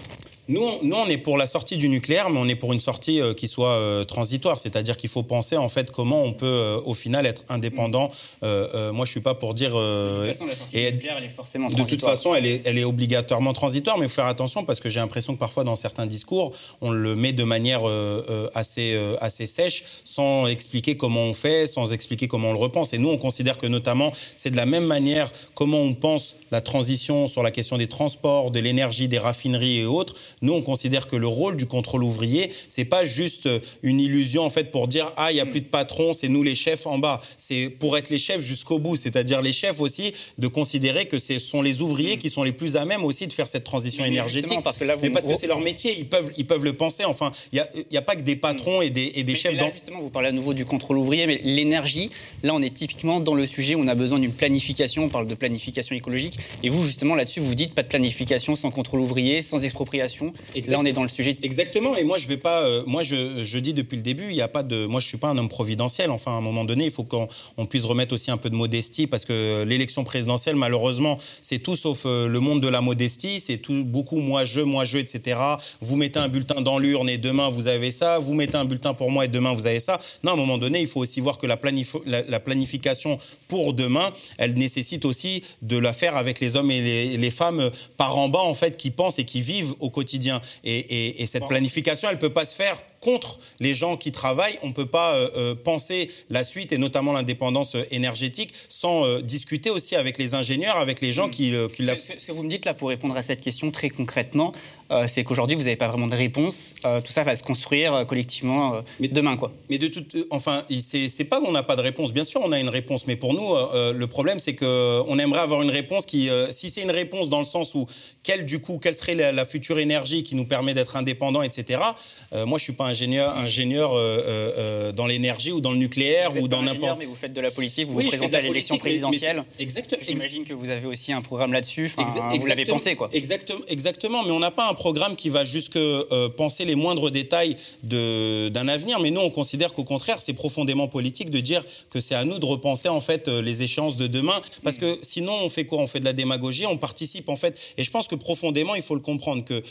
Nous, nous, on est pour la sortie du nucléaire, mais on est pour une sortie euh, qui soit euh, transitoire. C'est-à-dire qu'il faut penser en fait comment on peut euh, au final être indépendant. moi, je suis pas pour dire. de toute façon, la sortie du nucléaire, elle est forcément transitoire. De toute façon, elle est, elle est obligatoirement transitoire, mais il faut faire attention parce que j'ai l'impression que parfois dans certains discours, on le met de manière assez, assez sèche, sans expliquer comment on fait, sans expliquer comment on le repense. Et nous, on considère que notamment, c'est de la même manière comment on pense la transition sur la question des transports, de l'énergie, des raffineries et autres nous, on considère que le rôle du contrôle ouvrier, c'est pas juste une illusion en fait pour dire ah il y a plus de patrons, c'est nous les chefs en bas. C'est pour être les chefs jusqu'au bout, c'est-à-dire les chefs aussi de considérer que ce sont les ouvriers qui sont les plus à même aussi de faire cette transition énergétique. Parce que là, mais parce que c'est leur métier, ils peuvent ils peuvent le penser. Enfin, il n'y a, a, pas que des patrons et des, et des chefs. Là, justement, vous parlez à nouveau du contrôle ouvrier, mais l'énergie, là, on est typiquement dans le sujet où on a besoin d'une planification. On parle de planification écologique. Et vous, justement, là-dessus, vous dites pas de planification sans contrôle ouvrier, sans expropriation. Là, on est dans le sujet. Exactement. Et moi, je vais pas. Euh, moi, je, je, dis depuis le début, il n'y a pas de. Moi, je suis pas un homme providentiel. Enfin, à un moment donné, il faut qu'on puisse remettre aussi un peu de modestie parce que l'élection présidentielle, malheureusement, c'est tout sauf euh, le monde de la modestie. C'est tout beaucoup moi je, moi je, etc. Vous mettez un bulletin dans l'urne et demain vous avez ça. Vous mettez un bulletin pour moi et demain vous avez ça. Non, à un moment donné, il faut aussi voir que la, la, planification pour demain, elle nécessite aussi de la faire avec les hommes et les, les femmes par en bas en fait qui pensent et qui vivent au quotidien. Et, cette planification, elle ne peut pas se faire contre les gens qui travaillent. On ne peut pas euh, euh, penser la suite et notamment l'indépendance euh, énergétique sans discuter aussi avec les ingénieurs, avec les gens mm. qui, qui la... ce, que vous me dites là pour répondre à cette question très concrètement, c'est qu'aujourd'hui vous n'avez pas vraiment de réponse. tout ça va se construire collectivement mais, demain, quoi. Mais de toute, enfin, c'est pas qu'on n'a pas de réponse. Bien sûr, on a une réponse, mais pour nous, le problème c'est que on aimerait avoir une réponse qui, si c'est une réponse dans le sens où quelle du coup, quelle serait la, la future énergie qui nous permet d'être indépendant, etc. moi, je suis pas ingénieur, ingénieur euh, euh, euh, dans l'énergie ou dans le nucléaire ou dans n'importe. Mais vous faites de la politique, vous vous présentez à l'élection présidentielle. Exactement. J'imagine que vous avez aussi un programme là-dessus. vous l'avez pensé, quoi. Exactement, exactement. Mais on n'a pas un programme qui va jusque penser les moindres détails d'un avenir. Mais nous, on considère qu'au contraire, c'est profondément politique de dire que c'est à nous de repenser en fait les échéances de demain. Parce que sinon, on fait quoi? On fait de la démagogie. On participe en fait. Et je pense que profondément, il faut le comprendre que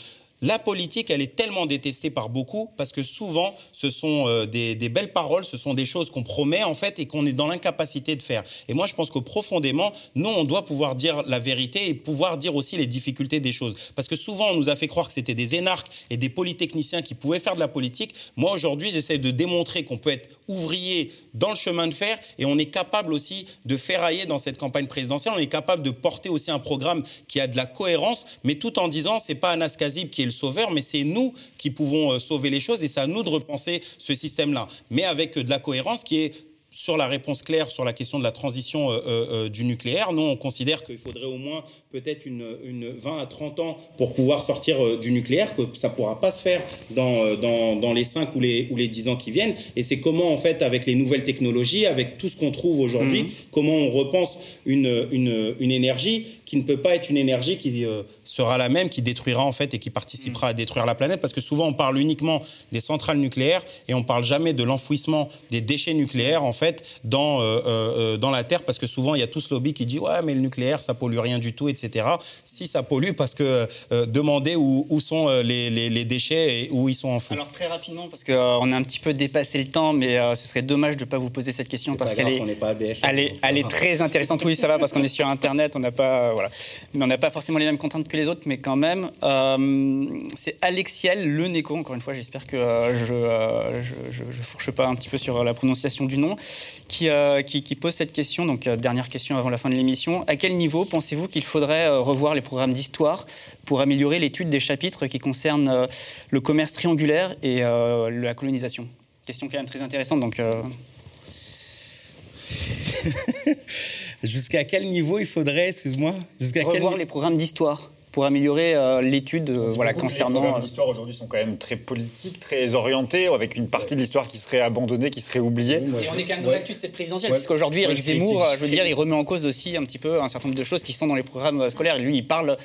la politique, elle est tellement détestée par beaucoup parce que souvent, ce sont euh, des, belles paroles, ce sont des choses qu'on promet en fait et qu'on est dans l'incapacité de faire. Et moi, je pense que profondément, nous, on doit pouvoir dire la vérité et pouvoir dire aussi les difficultés des choses. Parce que souvent, on nous a fait croire que c'était des énarques et des polytechniciens qui pouvaient faire de la politique. Moi, aujourd'hui, j'essaie de démontrer qu'on peut être ouvrier dans le chemin de fer et on est capable aussi de ferrailler dans cette campagne présidentielle. On est capable de porter aussi un programme qui a de la cohérence, mais tout en disant c'est pas Anas Kazib qui est sauveur, mais c'est nous qui pouvons euh, sauver les choses et c'est à nous de repenser ce système-là. Mais avec euh, de la cohérence qui est sur la réponse claire sur la question de la transition euh, du nucléaire, nous, on considère qu'il faudrait au moins peut-être une, une, 20 à 30 ans pour pouvoir sortir euh, du nucléaire, que ça ne pourra pas se faire dans, euh, dans, dans, les 5 ou les, ou les 10 ans qui viennent. Et c'est comment, en fait, avec les nouvelles technologies, avec tout ce qu'on trouve aujourd'hui, mmh. comment on repense une, une, une, énergie qui ne peut pas être une énergie qui euh, sera la même, qui détruira en fait et qui participera à détruire la planète, parce que souvent on parle uniquement des centrales nucléaires et on parle jamais de l'enfouissement des déchets nucléaires en fait dans, dans la terre, parce que souvent il y a tout ce lobby qui dit ouais mais le nucléaire ça pollue rien du tout, etc etc. Si ça pollue, parce que euh, demander où, sont euh, les, déchets et où ils sont enfouis. Alors très rapidement, parce qu'on euh, a un petit peu dépassé le temps, mais ce serait dommage de ne pas vous poser cette question parce qu'elle est, elle est, elle est très intéressante. Oui, ça va parce qu'on est sur Internet, on n'a pas, voilà, mais on n'a pas forcément les mêmes contraintes que les autres, mais quand même, c'est Alexiel Le Neko. Encore une fois, j'espère que je, je, fourche pas un petit peu sur la prononciation du nom, qui, qui, qui pose cette question. Donc dernière question avant la fin de l'émission. À quel niveau pensez-vous qu'il faudrait euh, revoir les programmes d'histoire pour améliorer l'étude des chapitres qui concernent euh, le commerce triangulaire et euh, la colonisation. Question quand même très intéressante. Donc, Jusqu'à quel niveau il faudrait, excuse-moi? Jusqu'à Revoir les programmes d'histoire pour améliorer euh, l'étude euh, voilà, concernant. Les programmes d'histoire aujourd'hui sont quand même très politiques, très orientés, avec une partie de l'histoire qui serait abandonnée, qui serait oubliée. Et on est quand même dans l'actu de cette présidentielle, puisqu'aujourd'hui, Eric Zemmour, je veux dire, il remet en cause aussi un petit peu un certain nombre de choses qui sont dans les programmes scolaires. Et lui, il parle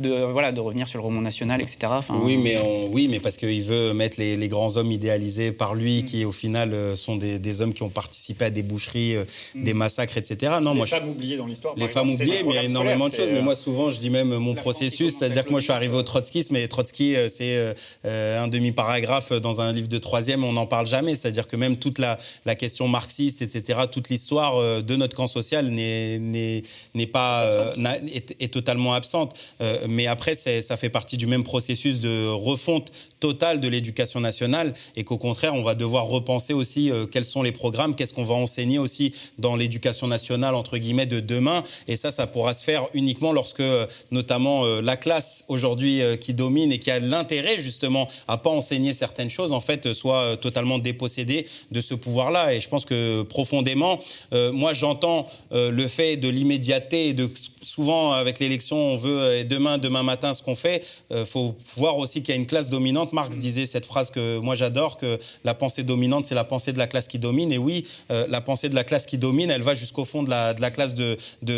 de, voilà, de revenir sur le roman national, etc. oui, mais oui, mais parce qu'il veut mettre les, grands hommes idéalisés par lui, mm. qui au final euh, sont des, hommes qui ont participé à des boucheries, euh, mm. des massacres, etc. Non, les moi, femmes oubliées dans l'histoire. Les femmes oubliées, mais il y a énormément de choses. Mais moi, souvent, je dis même mon processus, c'est-à-dire que moi, je suis arrivé au trotskisme, mais Trotsky, euh, c'est un demi-paragraphe dans un livre de troisième, on n'en parle jamais. C'est-à-dire que même toute la, la question marxiste, etc., toute l'histoire de notre camp social n'est pas est, est, totalement absente mais après, ça fait partie du même processus de refonte totale de l'éducation nationale et qu'au contraire, on va devoir repenser aussi euh, quels sont les programmes, qu'est-ce qu'on va enseigner aussi dans l'éducation nationale, entre guillemets, de demain. Et ça, ça pourra se faire uniquement lorsque, euh, notamment, euh, la classe aujourd'hui qui domine et qui a l'intérêt, justement, à pas enseigner certaines choses, en fait, soit totalement dépossédée de ce pouvoir-là. Et je pense que profondément, moi, j'entends le fait de l'immédiateté et de souvent, avec l'élection, on veut demain, demain matin, ce qu'on fait. Il faut voir aussi qu'il y a une classe dominante Marx disait cette phrase que moi j'adore, que la pensée dominante, c'est la pensée de la classe qui domine. Et oui, euh, la pensée de la classe qui domine, elle va jusqu'au fond de la, de la classe de,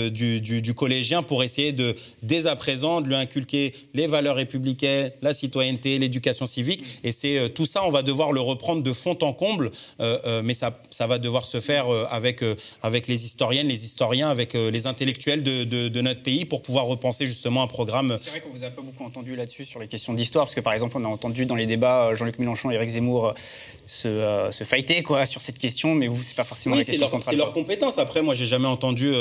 du, collégien pour essayer de, dès à présent, de lui inculquer les valeurs républicaines, la citoyenneté, l'éducation civique. Et c'est euh, tout ça, on va devoir le reprendre de fond en comble, euh, mais ça, ça va devoir se faire avec, avec les historiennes, les historiens, avec les intellectuels de, de, notre pays pour pouvoir repenser justement un programme. C'est vrai qu'on vous a pas beaucoup entendu là-dessus sur les questions d'histoire, parce que par exemple, on a entendu dans les débats euh, Jean-Luc Mélenchon et Éric Zemmour euh, se, euh, se fighter quoi, sur cette question, mais vous, c'est pas forcément la question C'est leur compétence. Après, moi, j'ai jamais entendu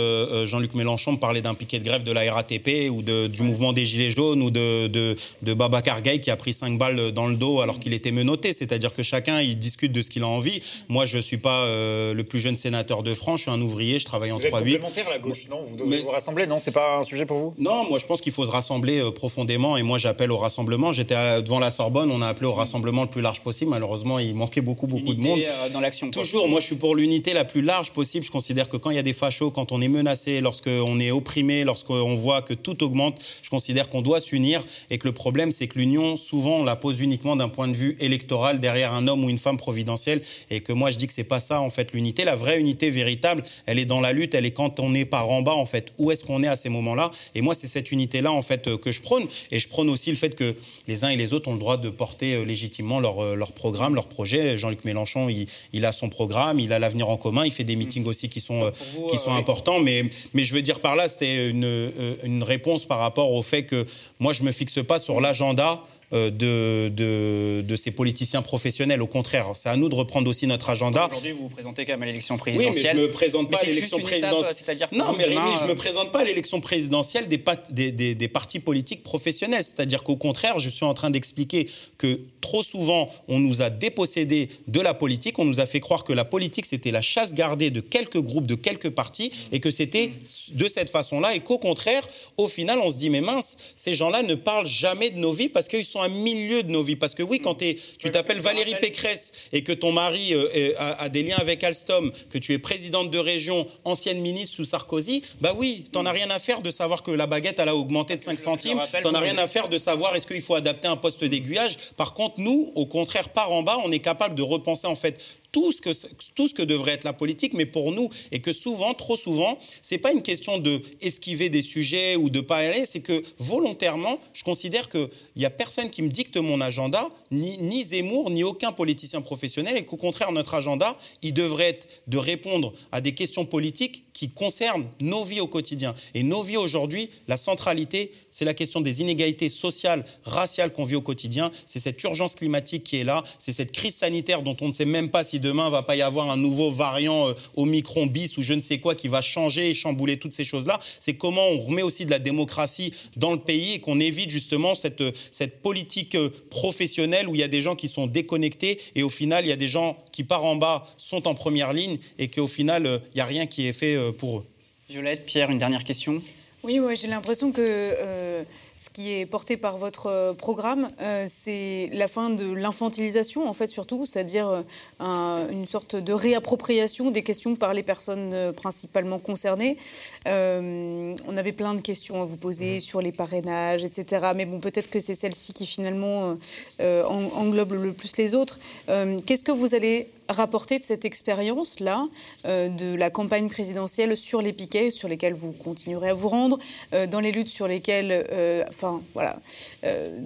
Jean-Luc Mélenchon parler d'un piquet de grève de la RATP ou de, du mouvement des Gilets jaunes ou de, de, de Baba Kargay qui a pris 5 balles dans le dos alors qu'il était menotté. C'est-à-dire que chacun, il discute de ce qu'il a envie. Moi, je suis pas le plus jeune sénateur de France, je suis un ouvrier, je travaille en 3-8. Vous complémentaire à la gauche, non? Vous devez vous rassembler, non? C'est pas un sujet pour vous? Non, moi, je pense qu'il faut se rassembler profondément et moi, j'appelle au rassemblement. J'étais devant la Sorbonne, on a appelé au rassemblement le plus large possible. Malheureusement, il beaucoup, beaucoup de monde. Euh, dans l'action. Toujours, moi, je suis pour l'unité la plus large possible. Je considère que quand il y a des fachos, quand on est menacé, lorsqu'on est opprimé, lorsqu'on voit que tout augmente, je considère qu'on doit s'unir et que le problème, c'est que l'union, souvent, on la pose uniquement d'un point de vue électoral derrière un homme ou une femme providentielle et que moi, je dis que c'est pas ça, en fait, l'unité. La vraie unité véritable, elle est dans la lutte, elle est quand on est par en bas, en fait. Où est-ce qu'on est à ces moments-là? Et moi, c'est cette unité-là, en fait, que je prône. Et je prône aussi le fait que les uns et les autres ont le droit de porter euh, légitimement leur, euh, leur programme, leur projet. Jean-Luc Mélenchon, il, il, a son programme, il a l'avenir en commun, il fait des meetings aussi qui sont, euh, qui sont importants. Mais, mais je veux dire par là, c'était une, une réponse par rapport au fait que moi, je ne me fixe pas sur l'agenda euh, de, de, de, ces politiciens professionnels. Au contraire, c'est à nous de reprendre aussi notre agenda. Aujourd'hui, vous vous présentez quand même à l'élection présidentielle. Oui, mais je ne me présente pas à l'élection présidentielle. Non, mais Rémi, je ne me présente pas à l'élection présidentielle des, des, des, des partis politiques professionnels. C'est-à-dire qu'au contraire, je suis en train d'expliquer que trop souvent, on nous a dépossédés de la politique. On nous a fait croire que la politique, c'était la chasse gardée de quelques groupes, de quelques partis, et que c'était de cette façon-là. Et qu'au contraire, au final, on se dit, mais mince, ces gens-là ne parlent jamais de nos vies parce qu'ils sont un milieu de nos vies. Parce que oui, quand es, tu t'appelles Valérie Pécresse et que ton mari euh, a, des liens avec Alstom, que tu es présidente de région, ancienne ministre sous Sarkozy, bah oui, t'en as rien à faire de savoir que la baguette, elle a augmenté de 5 centimes. T'en as rien à faire de savoir est-ce qu'il faut adapter un poste d'aiguillage. Par contre, nous, au contraire, par en bas, on est capable de repenser en fait tout ce, que, tout ce que devrait être la politique, mais pour nous, et que souvent, trop souvent, c'est pas une question de esquiver des sujets ou de pas aller, c'est que volontairement, je considère qu'il n'y a personne qui me dicte mon agenda, ni, ni Zemmour, ni aucun politicien professionnel, et qu'au contraire, notre agenda, il devrait être de répondre à des questions politiques qui concernent nos vies au quotidien. Et nos vies aujourd'hui, la centralité, c'est la question des inégalités sociales, raciales qu'on vit au quotidien. C'est cette urgence climatique qui est là. C'est cette crise sanitaire dont on ne sait même pas si demain va pas y avoir un nouveau variant euh, Omicron bis ou je ne sais quoi qui va changer et chambouler toutes ces choses-là. C'est comment on remet aussi de la démocratie dans le pays et qu'on évite justement cette, cette politique euh, professionnelle où il y a des gens qui sont déconnectés et au final, il y a des gens qui, par en bas, sont en première ligne et qu'au final, euh, il n'y a rien qui est fait pour eux. Violette, Pierre, une dernière question? Oui, ouais, j'ai l'impression que ce qui est porté par votre programme, c'est la fin de l'infantilisation, en fait, surtout, c'est-à-dire une sorte de réappropriation des questions par les personnes principalement concernées. on avait plein de questions à vous poser mmh. sur les parrainages, etc. Mais bon, peut-être que c'est celle-ci qui finalement englobe le plus les autres. Qu'est-ce que vous allez rapporter de cette expérience-là, euh, de la campagne présidentielle sur les piquets, sur lesquels vous continuerez à vous rendre, euh, dans les luttes sur lesquelles, euh, enfin voilà,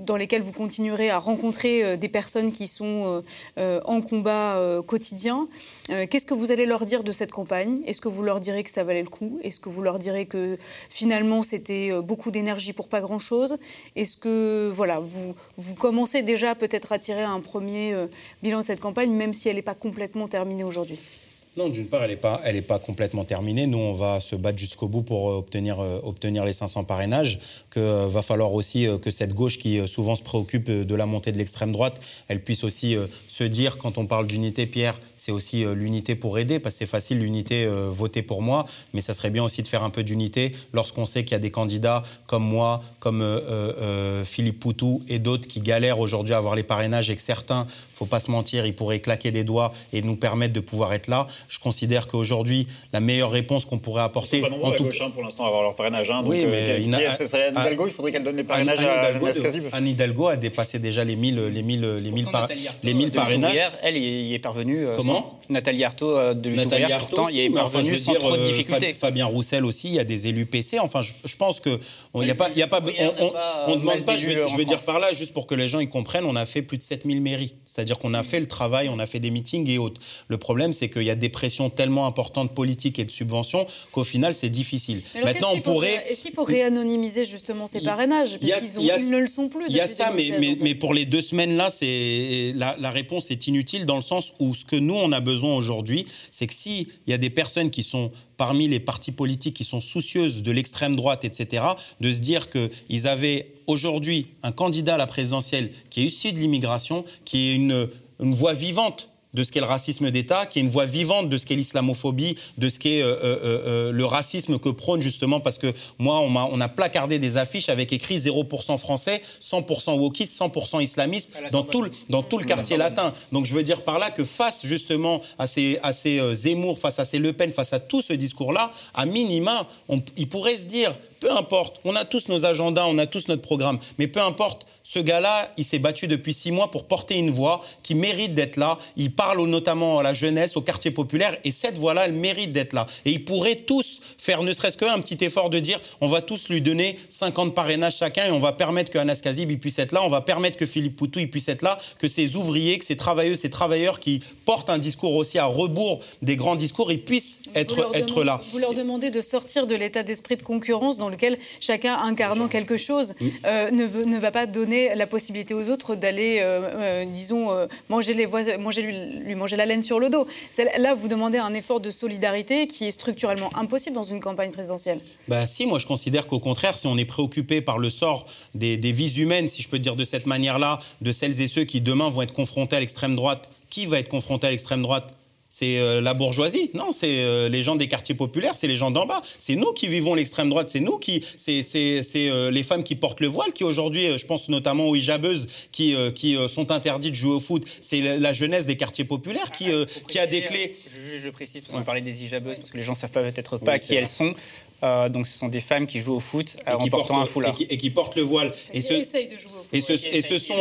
dans lesquelles vous continuerez à rencontrer des personnes qui sont en combat quotidien. Qu'est-ce que vous allez leur dire de cette campagne? Est-ce que vous leur direz que ça valait le coup? Est-ce que vous leur direz que finalement c'était beaucoup d'énergie pour pas grand-chose? Est-ce que voilà, vous, vous commencez déjà peut-être à tirer un premier bilan de cette campagne, même si elle n'est pas complètement terminée aujourd'hui non, d'une part, elle n'est pas, pas complètement terminée. Nous, on va se battre jusqu'au bout pour euh, obtenir, euh, obtenir les 500 parrainages. Que euh, va falloir aussi que cette gauche qui souvent se préoccupe de la montée de l'extrême droite, elle puisse aussi se dire, quand on parle d'unité, Pierre, c'est aussi l'unité pour aider, parce que c'est facile l'unité voter pour moi, mais ça serait bien aussi de faire un peu d'unité lorsqu'on sait qu'il y a des candidats comme moi, comme Philippe Poutou et d'autres qui galèrent aujourd'hui à avoir les parrainages et que certains, faut pas se mentir, ils pourraient claquer des doigts et nous permettre de pouvoir être là. Je considère qu'aujourd'hui, la meilleure réponse qu'on pourrait apporter. Ils sont pas en tout... gauche, hein, pour l'instant, à avoir leur parrainage. Hein, oui, mais. il Anne Hidalgo, il faudrait qu'elle donne les parrainages Anne, à Hidalgo, Anne Hidalgo a dépassé déjà les 1000, les 1000, les 1000, par... les 1000 parrainages. Elle y est parvenue. Euh, Comment Nathalie Arthaud euh, de Nathalie Arthaud pourtant, il est parvenue enfin, sans dire, trop de euh, difficultés. Fabien Roussel aussi, il y a des élus PC. Enfin, je, je pense que il n'y a pas, il y a pas, on, ne demande pas. Je veux, je veux dire par là, juste pour que les gens y comprennent, on a fait plus de 7000 mairies. C'est-à-dire qu'on a fait le travail, on a fait des meetings et autres. Le problème, c'est qu'il y a des pressions tellement importantes de politique et de subventions qu'au final, c'est difficile. Maintenant, on pourrait. Est-ce qu'il faut réanonymiser justement ces parrainages? Parce qu'ils ne le sont plus. Il y a ça, mais, mais, mais, pour les deux semaines-là, la, la réponse est inutile dans le sens où ce que nous, on a besoin aujourd'hui, c'est que s'il y a des personnes qui sont parmi les partis politiques qui sont soucieuses de l'extrême droite, etc., de se dire qu'ils avaient aujourd'hui un candidat à la présidentielle qui est issu de l'immigration, qui est une, une voix vivante de ce qu'est le racisme d'État, qui est une voix vivante de ce qu'est l'islamophobie, de ce qu'est euh, euh, euh, le racisme que prône justement, parce que moi, on a, on a placardé des affiches avec écrit 0% français, 100% wokistes, 100% islamistes dans tout, le, dans tout le quartier latin. Donc je veux dire par là que face justement à ces, à ces Zemmour, face à ces Le Pen, face à tout ce discours-là, à minima, on, il pourrait se dire, peu importe, on a tous nos agendas, on a tous notre programme, mais peu importe, ce gars-là, il s'est battu depuis six mois pour porter une voix qui mérite d'être là. Il parle notamment à la jeunesse, au quartier populaire, et cette voix-là, elle mérite d'être là. Et ils pourraient tous faire ne serait-ce qu'un petit effort de dire on va tous lui donner 50 parrainages chacun et on va permettre que Anas Kazib puisse être là, on va permettre que Philippe Poutou il puisse être là, que ces ouvriers, que ces travailleuses, ces travailleurs qui portent un discours aussi à rebours des grands discours, ils puissent être, être là. Vous leur demandez de sortir de l'état d'esprit de concurrence dans lequel chacun incarnant quelque chose euh, ne, veut, ne va pas donner la possibilité aux autres d'aller, euh, euh, disons, euh, manger, les manger lui, manger la laine sur le dos. Là, vous demandez un effort de solidarité qui est structurellement impossible dans une campagne présidentielle. Bah si, moi je considère qu'au contraire, si on est préoccupé par le sort des, des vies humaines, si je peux dire de cette manière-là, de celles et ceux qui demain vont être confrontés à l'extrême droite, qui va être confronté à l'extrême droite? C'est euh, la bourgeoisie. Non, c'est euh, les gens des quartiers populaires, c'est les gens d'en bas. C'est nous qui vivons l'extrême droite, c'est nous qui, c'est euh, les femmes qui portent le voile qui aujourd'hui, je pense notamment aux hijabeuses qui, qui sont interdites de jouer au foot. C'est la, jeunesse des quartiers populaires qui, qui a des clés. Je, précise, parce qu'on parlait des hijabeuses, parce que les gens ne savent peut-être pas qui elles sont. Euh, donc ce sont des femmes qui jouent au foot euh, en portant un foulard. Et qui, portent le voile. Et, ce, et, ce, et ce sont,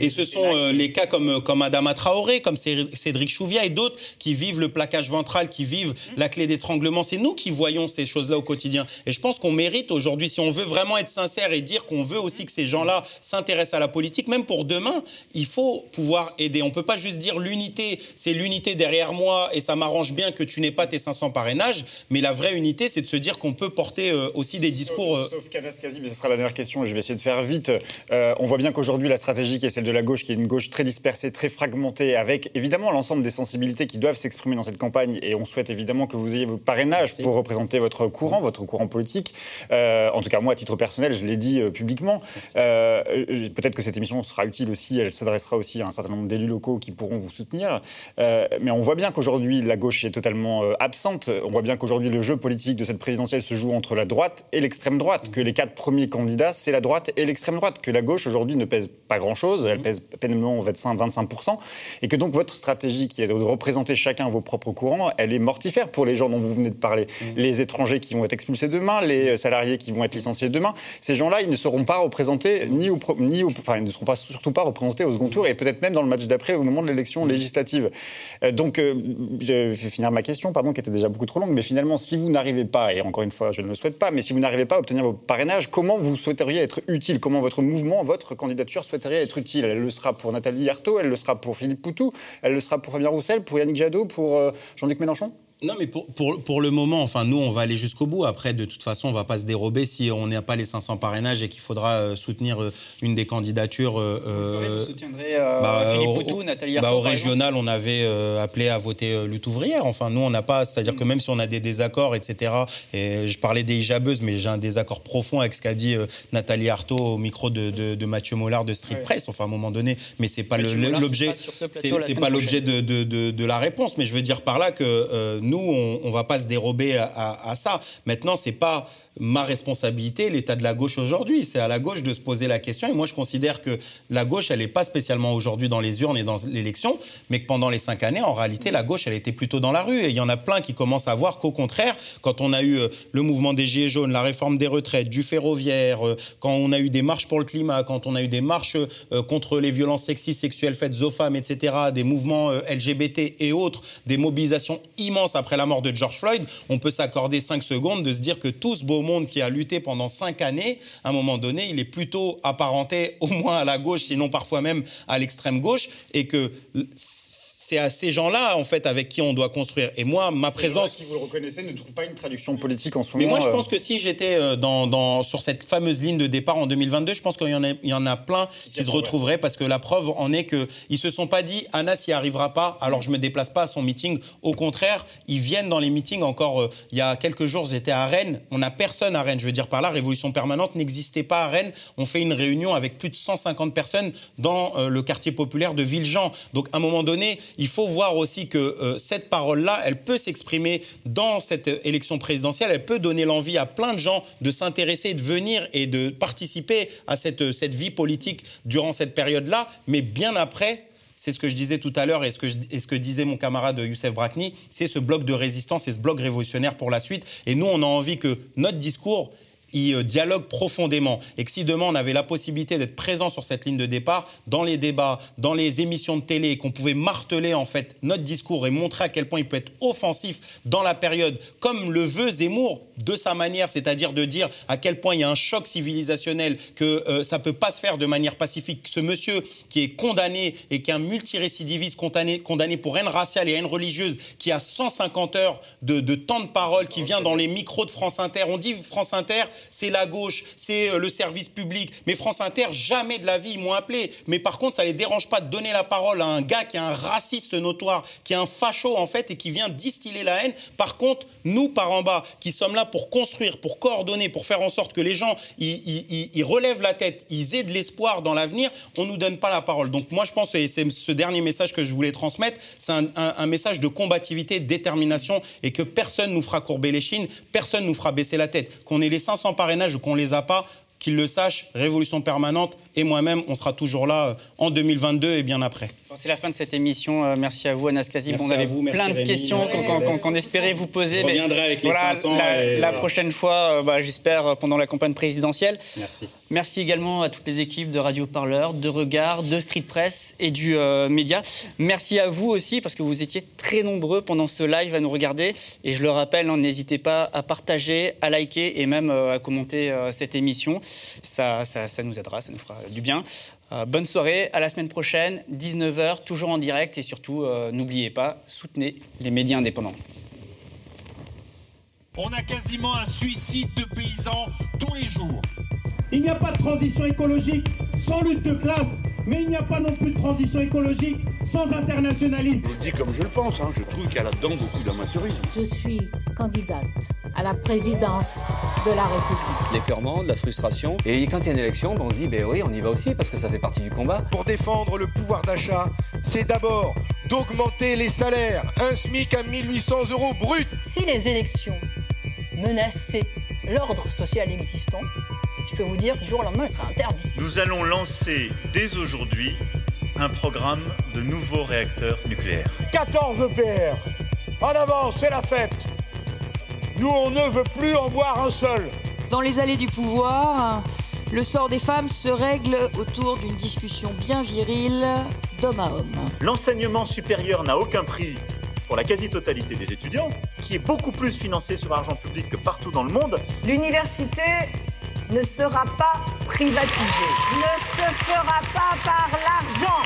et ce, sont les cas comme, comme Adama Traoré, comme Cédric Chouvia et d'autres qui vivent le plaquage ventral, qui vivent mhm. la clé d'étranglement. C'est nous qui voyons ces choses-là au quotidien. Et je pense qu'on mérite aujourd'hui, si on veut vraiment être sincère et dire qu'on veut aussi que ces gens-là s'intéressent à la politique, même pour demain, il faut pouvoir aider. On ne peut pas juste dire l'unité, c'est l'unité derrière moi et ça m'arrange bien que tu n'aies pas tes 500 parrainages, mais la vraie unité, c'est de se dire qu'on peut porter euh, aussi des discours. Sauf, euh, sauf Kanas mais ce sera la dernière question, et je vais essayer de faire vite. Euh, on voit bien qu'aujourd'hui, la stratégie qui est celle de la gauche, qui est une gauche très dispersée, très fragmentée, avec évidemment l'ensemble des sensibilités qui doivent s'exprimer dans cette campagne, et on souhaite évidemment que vous ayez vos parrainages pour représenter votre courant, votre courant politique. en tout cas, moi, à titre personnel, je l'ai dit publiquement. Peut-être que cette émission sera utile aussi, elle s'adressera aussi à un certain nombre d'élus locaux qui pourront vous soutenir. mais on voit bien qu'aujourd'hui, la gauche est totalement absente. On voit bien qu'aujourd'hui, le jeu politique de cette présidence présidentielle se joue entre la droite et l'extrême droite, que les quatre premiers candidats, c'est la droite et l'extrême droite, que la gauche aujourd'hui ne pèse pas grand-chose, elle pèse peinement 25-25%, et que donc votre stratégie qui est de représenter chacun vos propres courants, elle est mortifère pour les gens dont vous venez de parler. Les étrangers qui vont être expulsés demain, les salariés qui vont être licenciés demain, ces gens-là, ils ne seront pas représentés ni au, ni enfin, ils ne seront pas surtout pas représentés au second tour et peut-être même dans le match d'après au moment de l'élection législative. Euh, donc, euh, je vais finir ma question, pardon, qui était déjà beaucoup trop longue, mais finalement, si vous n'arrivez pas, et encore une fois, je ne le souhaite pas, mais si vous n'arrivez pas à obtenir vos parrainages, comment vous souhaiteriez être utile? Comment votre mouvement, votre candidature souhaiterait être utile? Elle le sera pour Nathalie Arthaud, elle le sera pour Philippe Poutou, elle le sera pour Fabien Roussel, pour Yannick Jadot, pour euh, Jean-Luc Mélenchon? Non, mais pour, pour, pour, le moment, enfin, nous, on va aller jusqu'au bout. Après, de toute façon, on va pas se dérober si on n'a pas les 500 parrainages et qu'il faudra euh, soutenir euh, une des candidatures. Euh, vous soutiendrez bah, Philippe Poutou, Nathalie bah, Au régional, on avait appelé à voter lutte ouvrière. Enfin, nous, on n'a pas. C'est-à-dire que même si on a des désaccords, etc., et je parlais des hijabeuses, mais j'ai un désaccord profond avec ce qu'a dit Nathalie Arthaud au micro de, de, Mathieu Mollard de Street Press, enfin, à un moment donné. Mais c'est pas l'objet. C'est pas l'objet de, de, la réponse. Mais je veux dire par là que nous, on, on va pas se dérober à, à ça. Maintenant, c'est pas ma responsabilité, l'état de la gauche aujourd'hui. C'est à la gauche de se poser la question. Et moi, je considère que la gauche, elle n'est pas spécialement aujourd'hui dans les urnes et dans l'élection, mais que pendant les cinq années, en réalité, la gauche, elle était plutôt dans la rue. Et il y en a plein qui commencent à voir qu'au contraire, quand on a eu euh, le mouvement des Gilets jaunes, la réforme des retraites, du ferroviaire, euh, quand on a eu des marches pour le climat, quand on a eu des marches euh, contre les violences sexistes, sexuelles faites aux femmes, etc., des mouvements LGBT et autres, des mobilisations immenses après la mort de George Floyd, on peut s'accorder cinq secondes de se dire que beau monde qui a lutté pendant cinq années, à un moment donné, il est plutôt apparenté au moins à la gauche, sinon parfois même à l'extrême gauche, et que c'est à ces gens-là, en fait, avec qui on doit construire. Et moi, ma présence. Si vous le reconnaissez, ne trouve pas une traduction politique en ce moment. Mais moi, je pense euh, que si j'étais euh, dans, dans, sur cette fameuse ligne de départ en 2022, je pense qu'il y, en a, il y en a plein qui, se retrouveraient parce que la preuve en est qu'ils ne se sont pas dit Anas n'y arrivera pas, alors je ne me déplace pas à son meeting. Au contraire, ils viennent dans les meetings. Encore euh, il y a quelques jours, j'étais à Rennes. On n'a personne à Rennes. Je veux dire par là, Révolution Permanente n'existait pas à Rennes. On fait une réunion avec plus de 150 personnes dans le quartier populaire de Villejean. Donc, à un moment donné, il faut voir aussi que euh, cette parole-là, elle peut s'exprimer dans cette élection présidentielle, elle peut donner l'envie à plein de gens de s'intéresser, de venir et de participer à cette, cette vie politique durant cette période-là, mais bien après, c'est ce que je disais tout à l'heure et ce que, et ce que disait mon camarade Youssef Brakni, c'est ce bloc de résistance et ce bloc révolutionnaire pour la suite. Et nous, on a envie que notre discours, ils euh, dialoguent profondément. Et que si demain on avait la possibilité d'être présent sur cette ligne de départ, dans les débats, dans les émissions de télé, qu'on pouvait marteler en fait notre discours et montrer à quel point il peut être offensif dans la période, comme le veut Zemmour de sa manière, c'est-à-dire de dire à quel point il y a un choc civilisationnel, que euh, ça peut pas se faire de manière pacifique. Ce monsieur qui est condamné et qui est un multirécidiviste condamné, condamné pour haine raciale et haine religieuse, qui a 150 heures de temps de parole, qui vient dans les micros de France Inter. On dit France Inter, c'est la gauche, c'est euh, le service public. Mais France Inter, jamais de la vie, ils m'ont appelé. Mais par contre, ça les dérange pas de donner la parole à un gars qui est un raciste notoire, qui est un facho en fait et qui vient distiller la haine. Par contre, nous, par en bas, qui sommes là pour construire, pour coordonner, pour faire en sorte que les gens, ils, relèvent la tête, ils aient de l'espoir dans l'avenir, on nous donne pas la parole. Donc moi, je pense, et c'est ce dernier message que je voulais transmettre, c'est un, message de combativité, de détermination, et que personne nous fera courber les chines, personne nous fera baisser la tête. Qu'on ait les 500 parrainage ou qu'on les a pas, qu'ils le sachent, Révolution permanente et moi-même, on sera toujours là euh, en 2022 et bien après. C'est la fin de cette émission. Euh, merci à vous, Anas Kazi. On avait vous, plein de questions qu'on espérait vous poser. Je reviendrai avec les 500. La, prochaine fois, euh, bah, j'espère, pendant la campagne présidentielle. Merci. Merci également à toutes les équipes de Radio Parleur, de Regard, de Street Press et du Média. Merci à vous aussi, parce que vous étiez très nombreux pendant ce live à nous regarder. Et je le rappelle, hein, n'hésitez pas à partager, à liker et même à commenter cette émission. Ça, ça, ça nous aidera, ça nous fera du bien. Euh, bonne soirée, à la semaine prochaine, 19h, toujours en direct et surtout, euh, n'oubliez pas, soutenez les médias indépendants. On a quasiment un suicide de paysans tous les jours. Il n'y a pas de transition écologique sans lutte de classe, mais il n'y a pas non plus de transition écologique sans internationalisme. Je le dis comme je le pense, hein. je trouve qu'il y a là-dedans beaucoup d'amateurisme. Je suis candidate à la présidence de la République. L'écœurement, de la frustration. Et quand il y a une élection, ben, on se dit, ben oui, on y va aussi parce que ça fait partie du combat. Pour défendre le pouvoir d'achat, c'est d'abord d'augmenter les salaires. Un SMIC à 1800 euros brut. Si les élections menacer l'ordre social existant, je peux vous dire, du jour au lendemain, elle sera interdite. Nous allons lancer dès aujourd'hui un programme de nouveaux réacteurs nucléaires. 14 EPR. En avant, c'est la fête. Nous, on ne veut plus en voir un seul. Dans les allées du pouvoir, le sort des femmes se règle autour d'une discussion bien virile d'homme à homme. L'enseignement supérieur n'a aucun prix pour la quasi-totalité des étudiants, qui est beaucoup plus financé sur l'argent public que partout dans le monde. L'université ne sera pas privatisée, ne se fera pas par l'argent.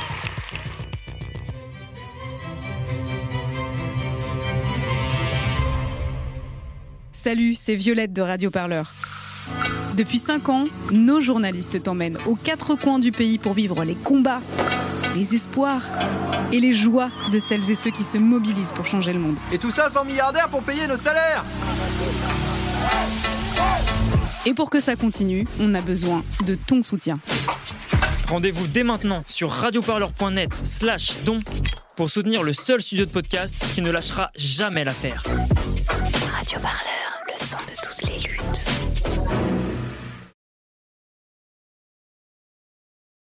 Salut, c'est Violette de Radio Parleur. Depuis 5 ans, nos journalistes t'emmènent aux quatre coins du pays pour vivre les combats, les espoirs et les joies de celles et ceux qui se mobilisent pour changer le monde. Et tout ça sans milliardaires pour payer nos salaires Et pour que ça continue, on a besoin de ton soutien. Rendez-vous dès maintenant sur radioparleur.net slash don pour soutenir le seul studio de podcast qui ne lâchera jamais l'affaire. Radio Parleur, le son de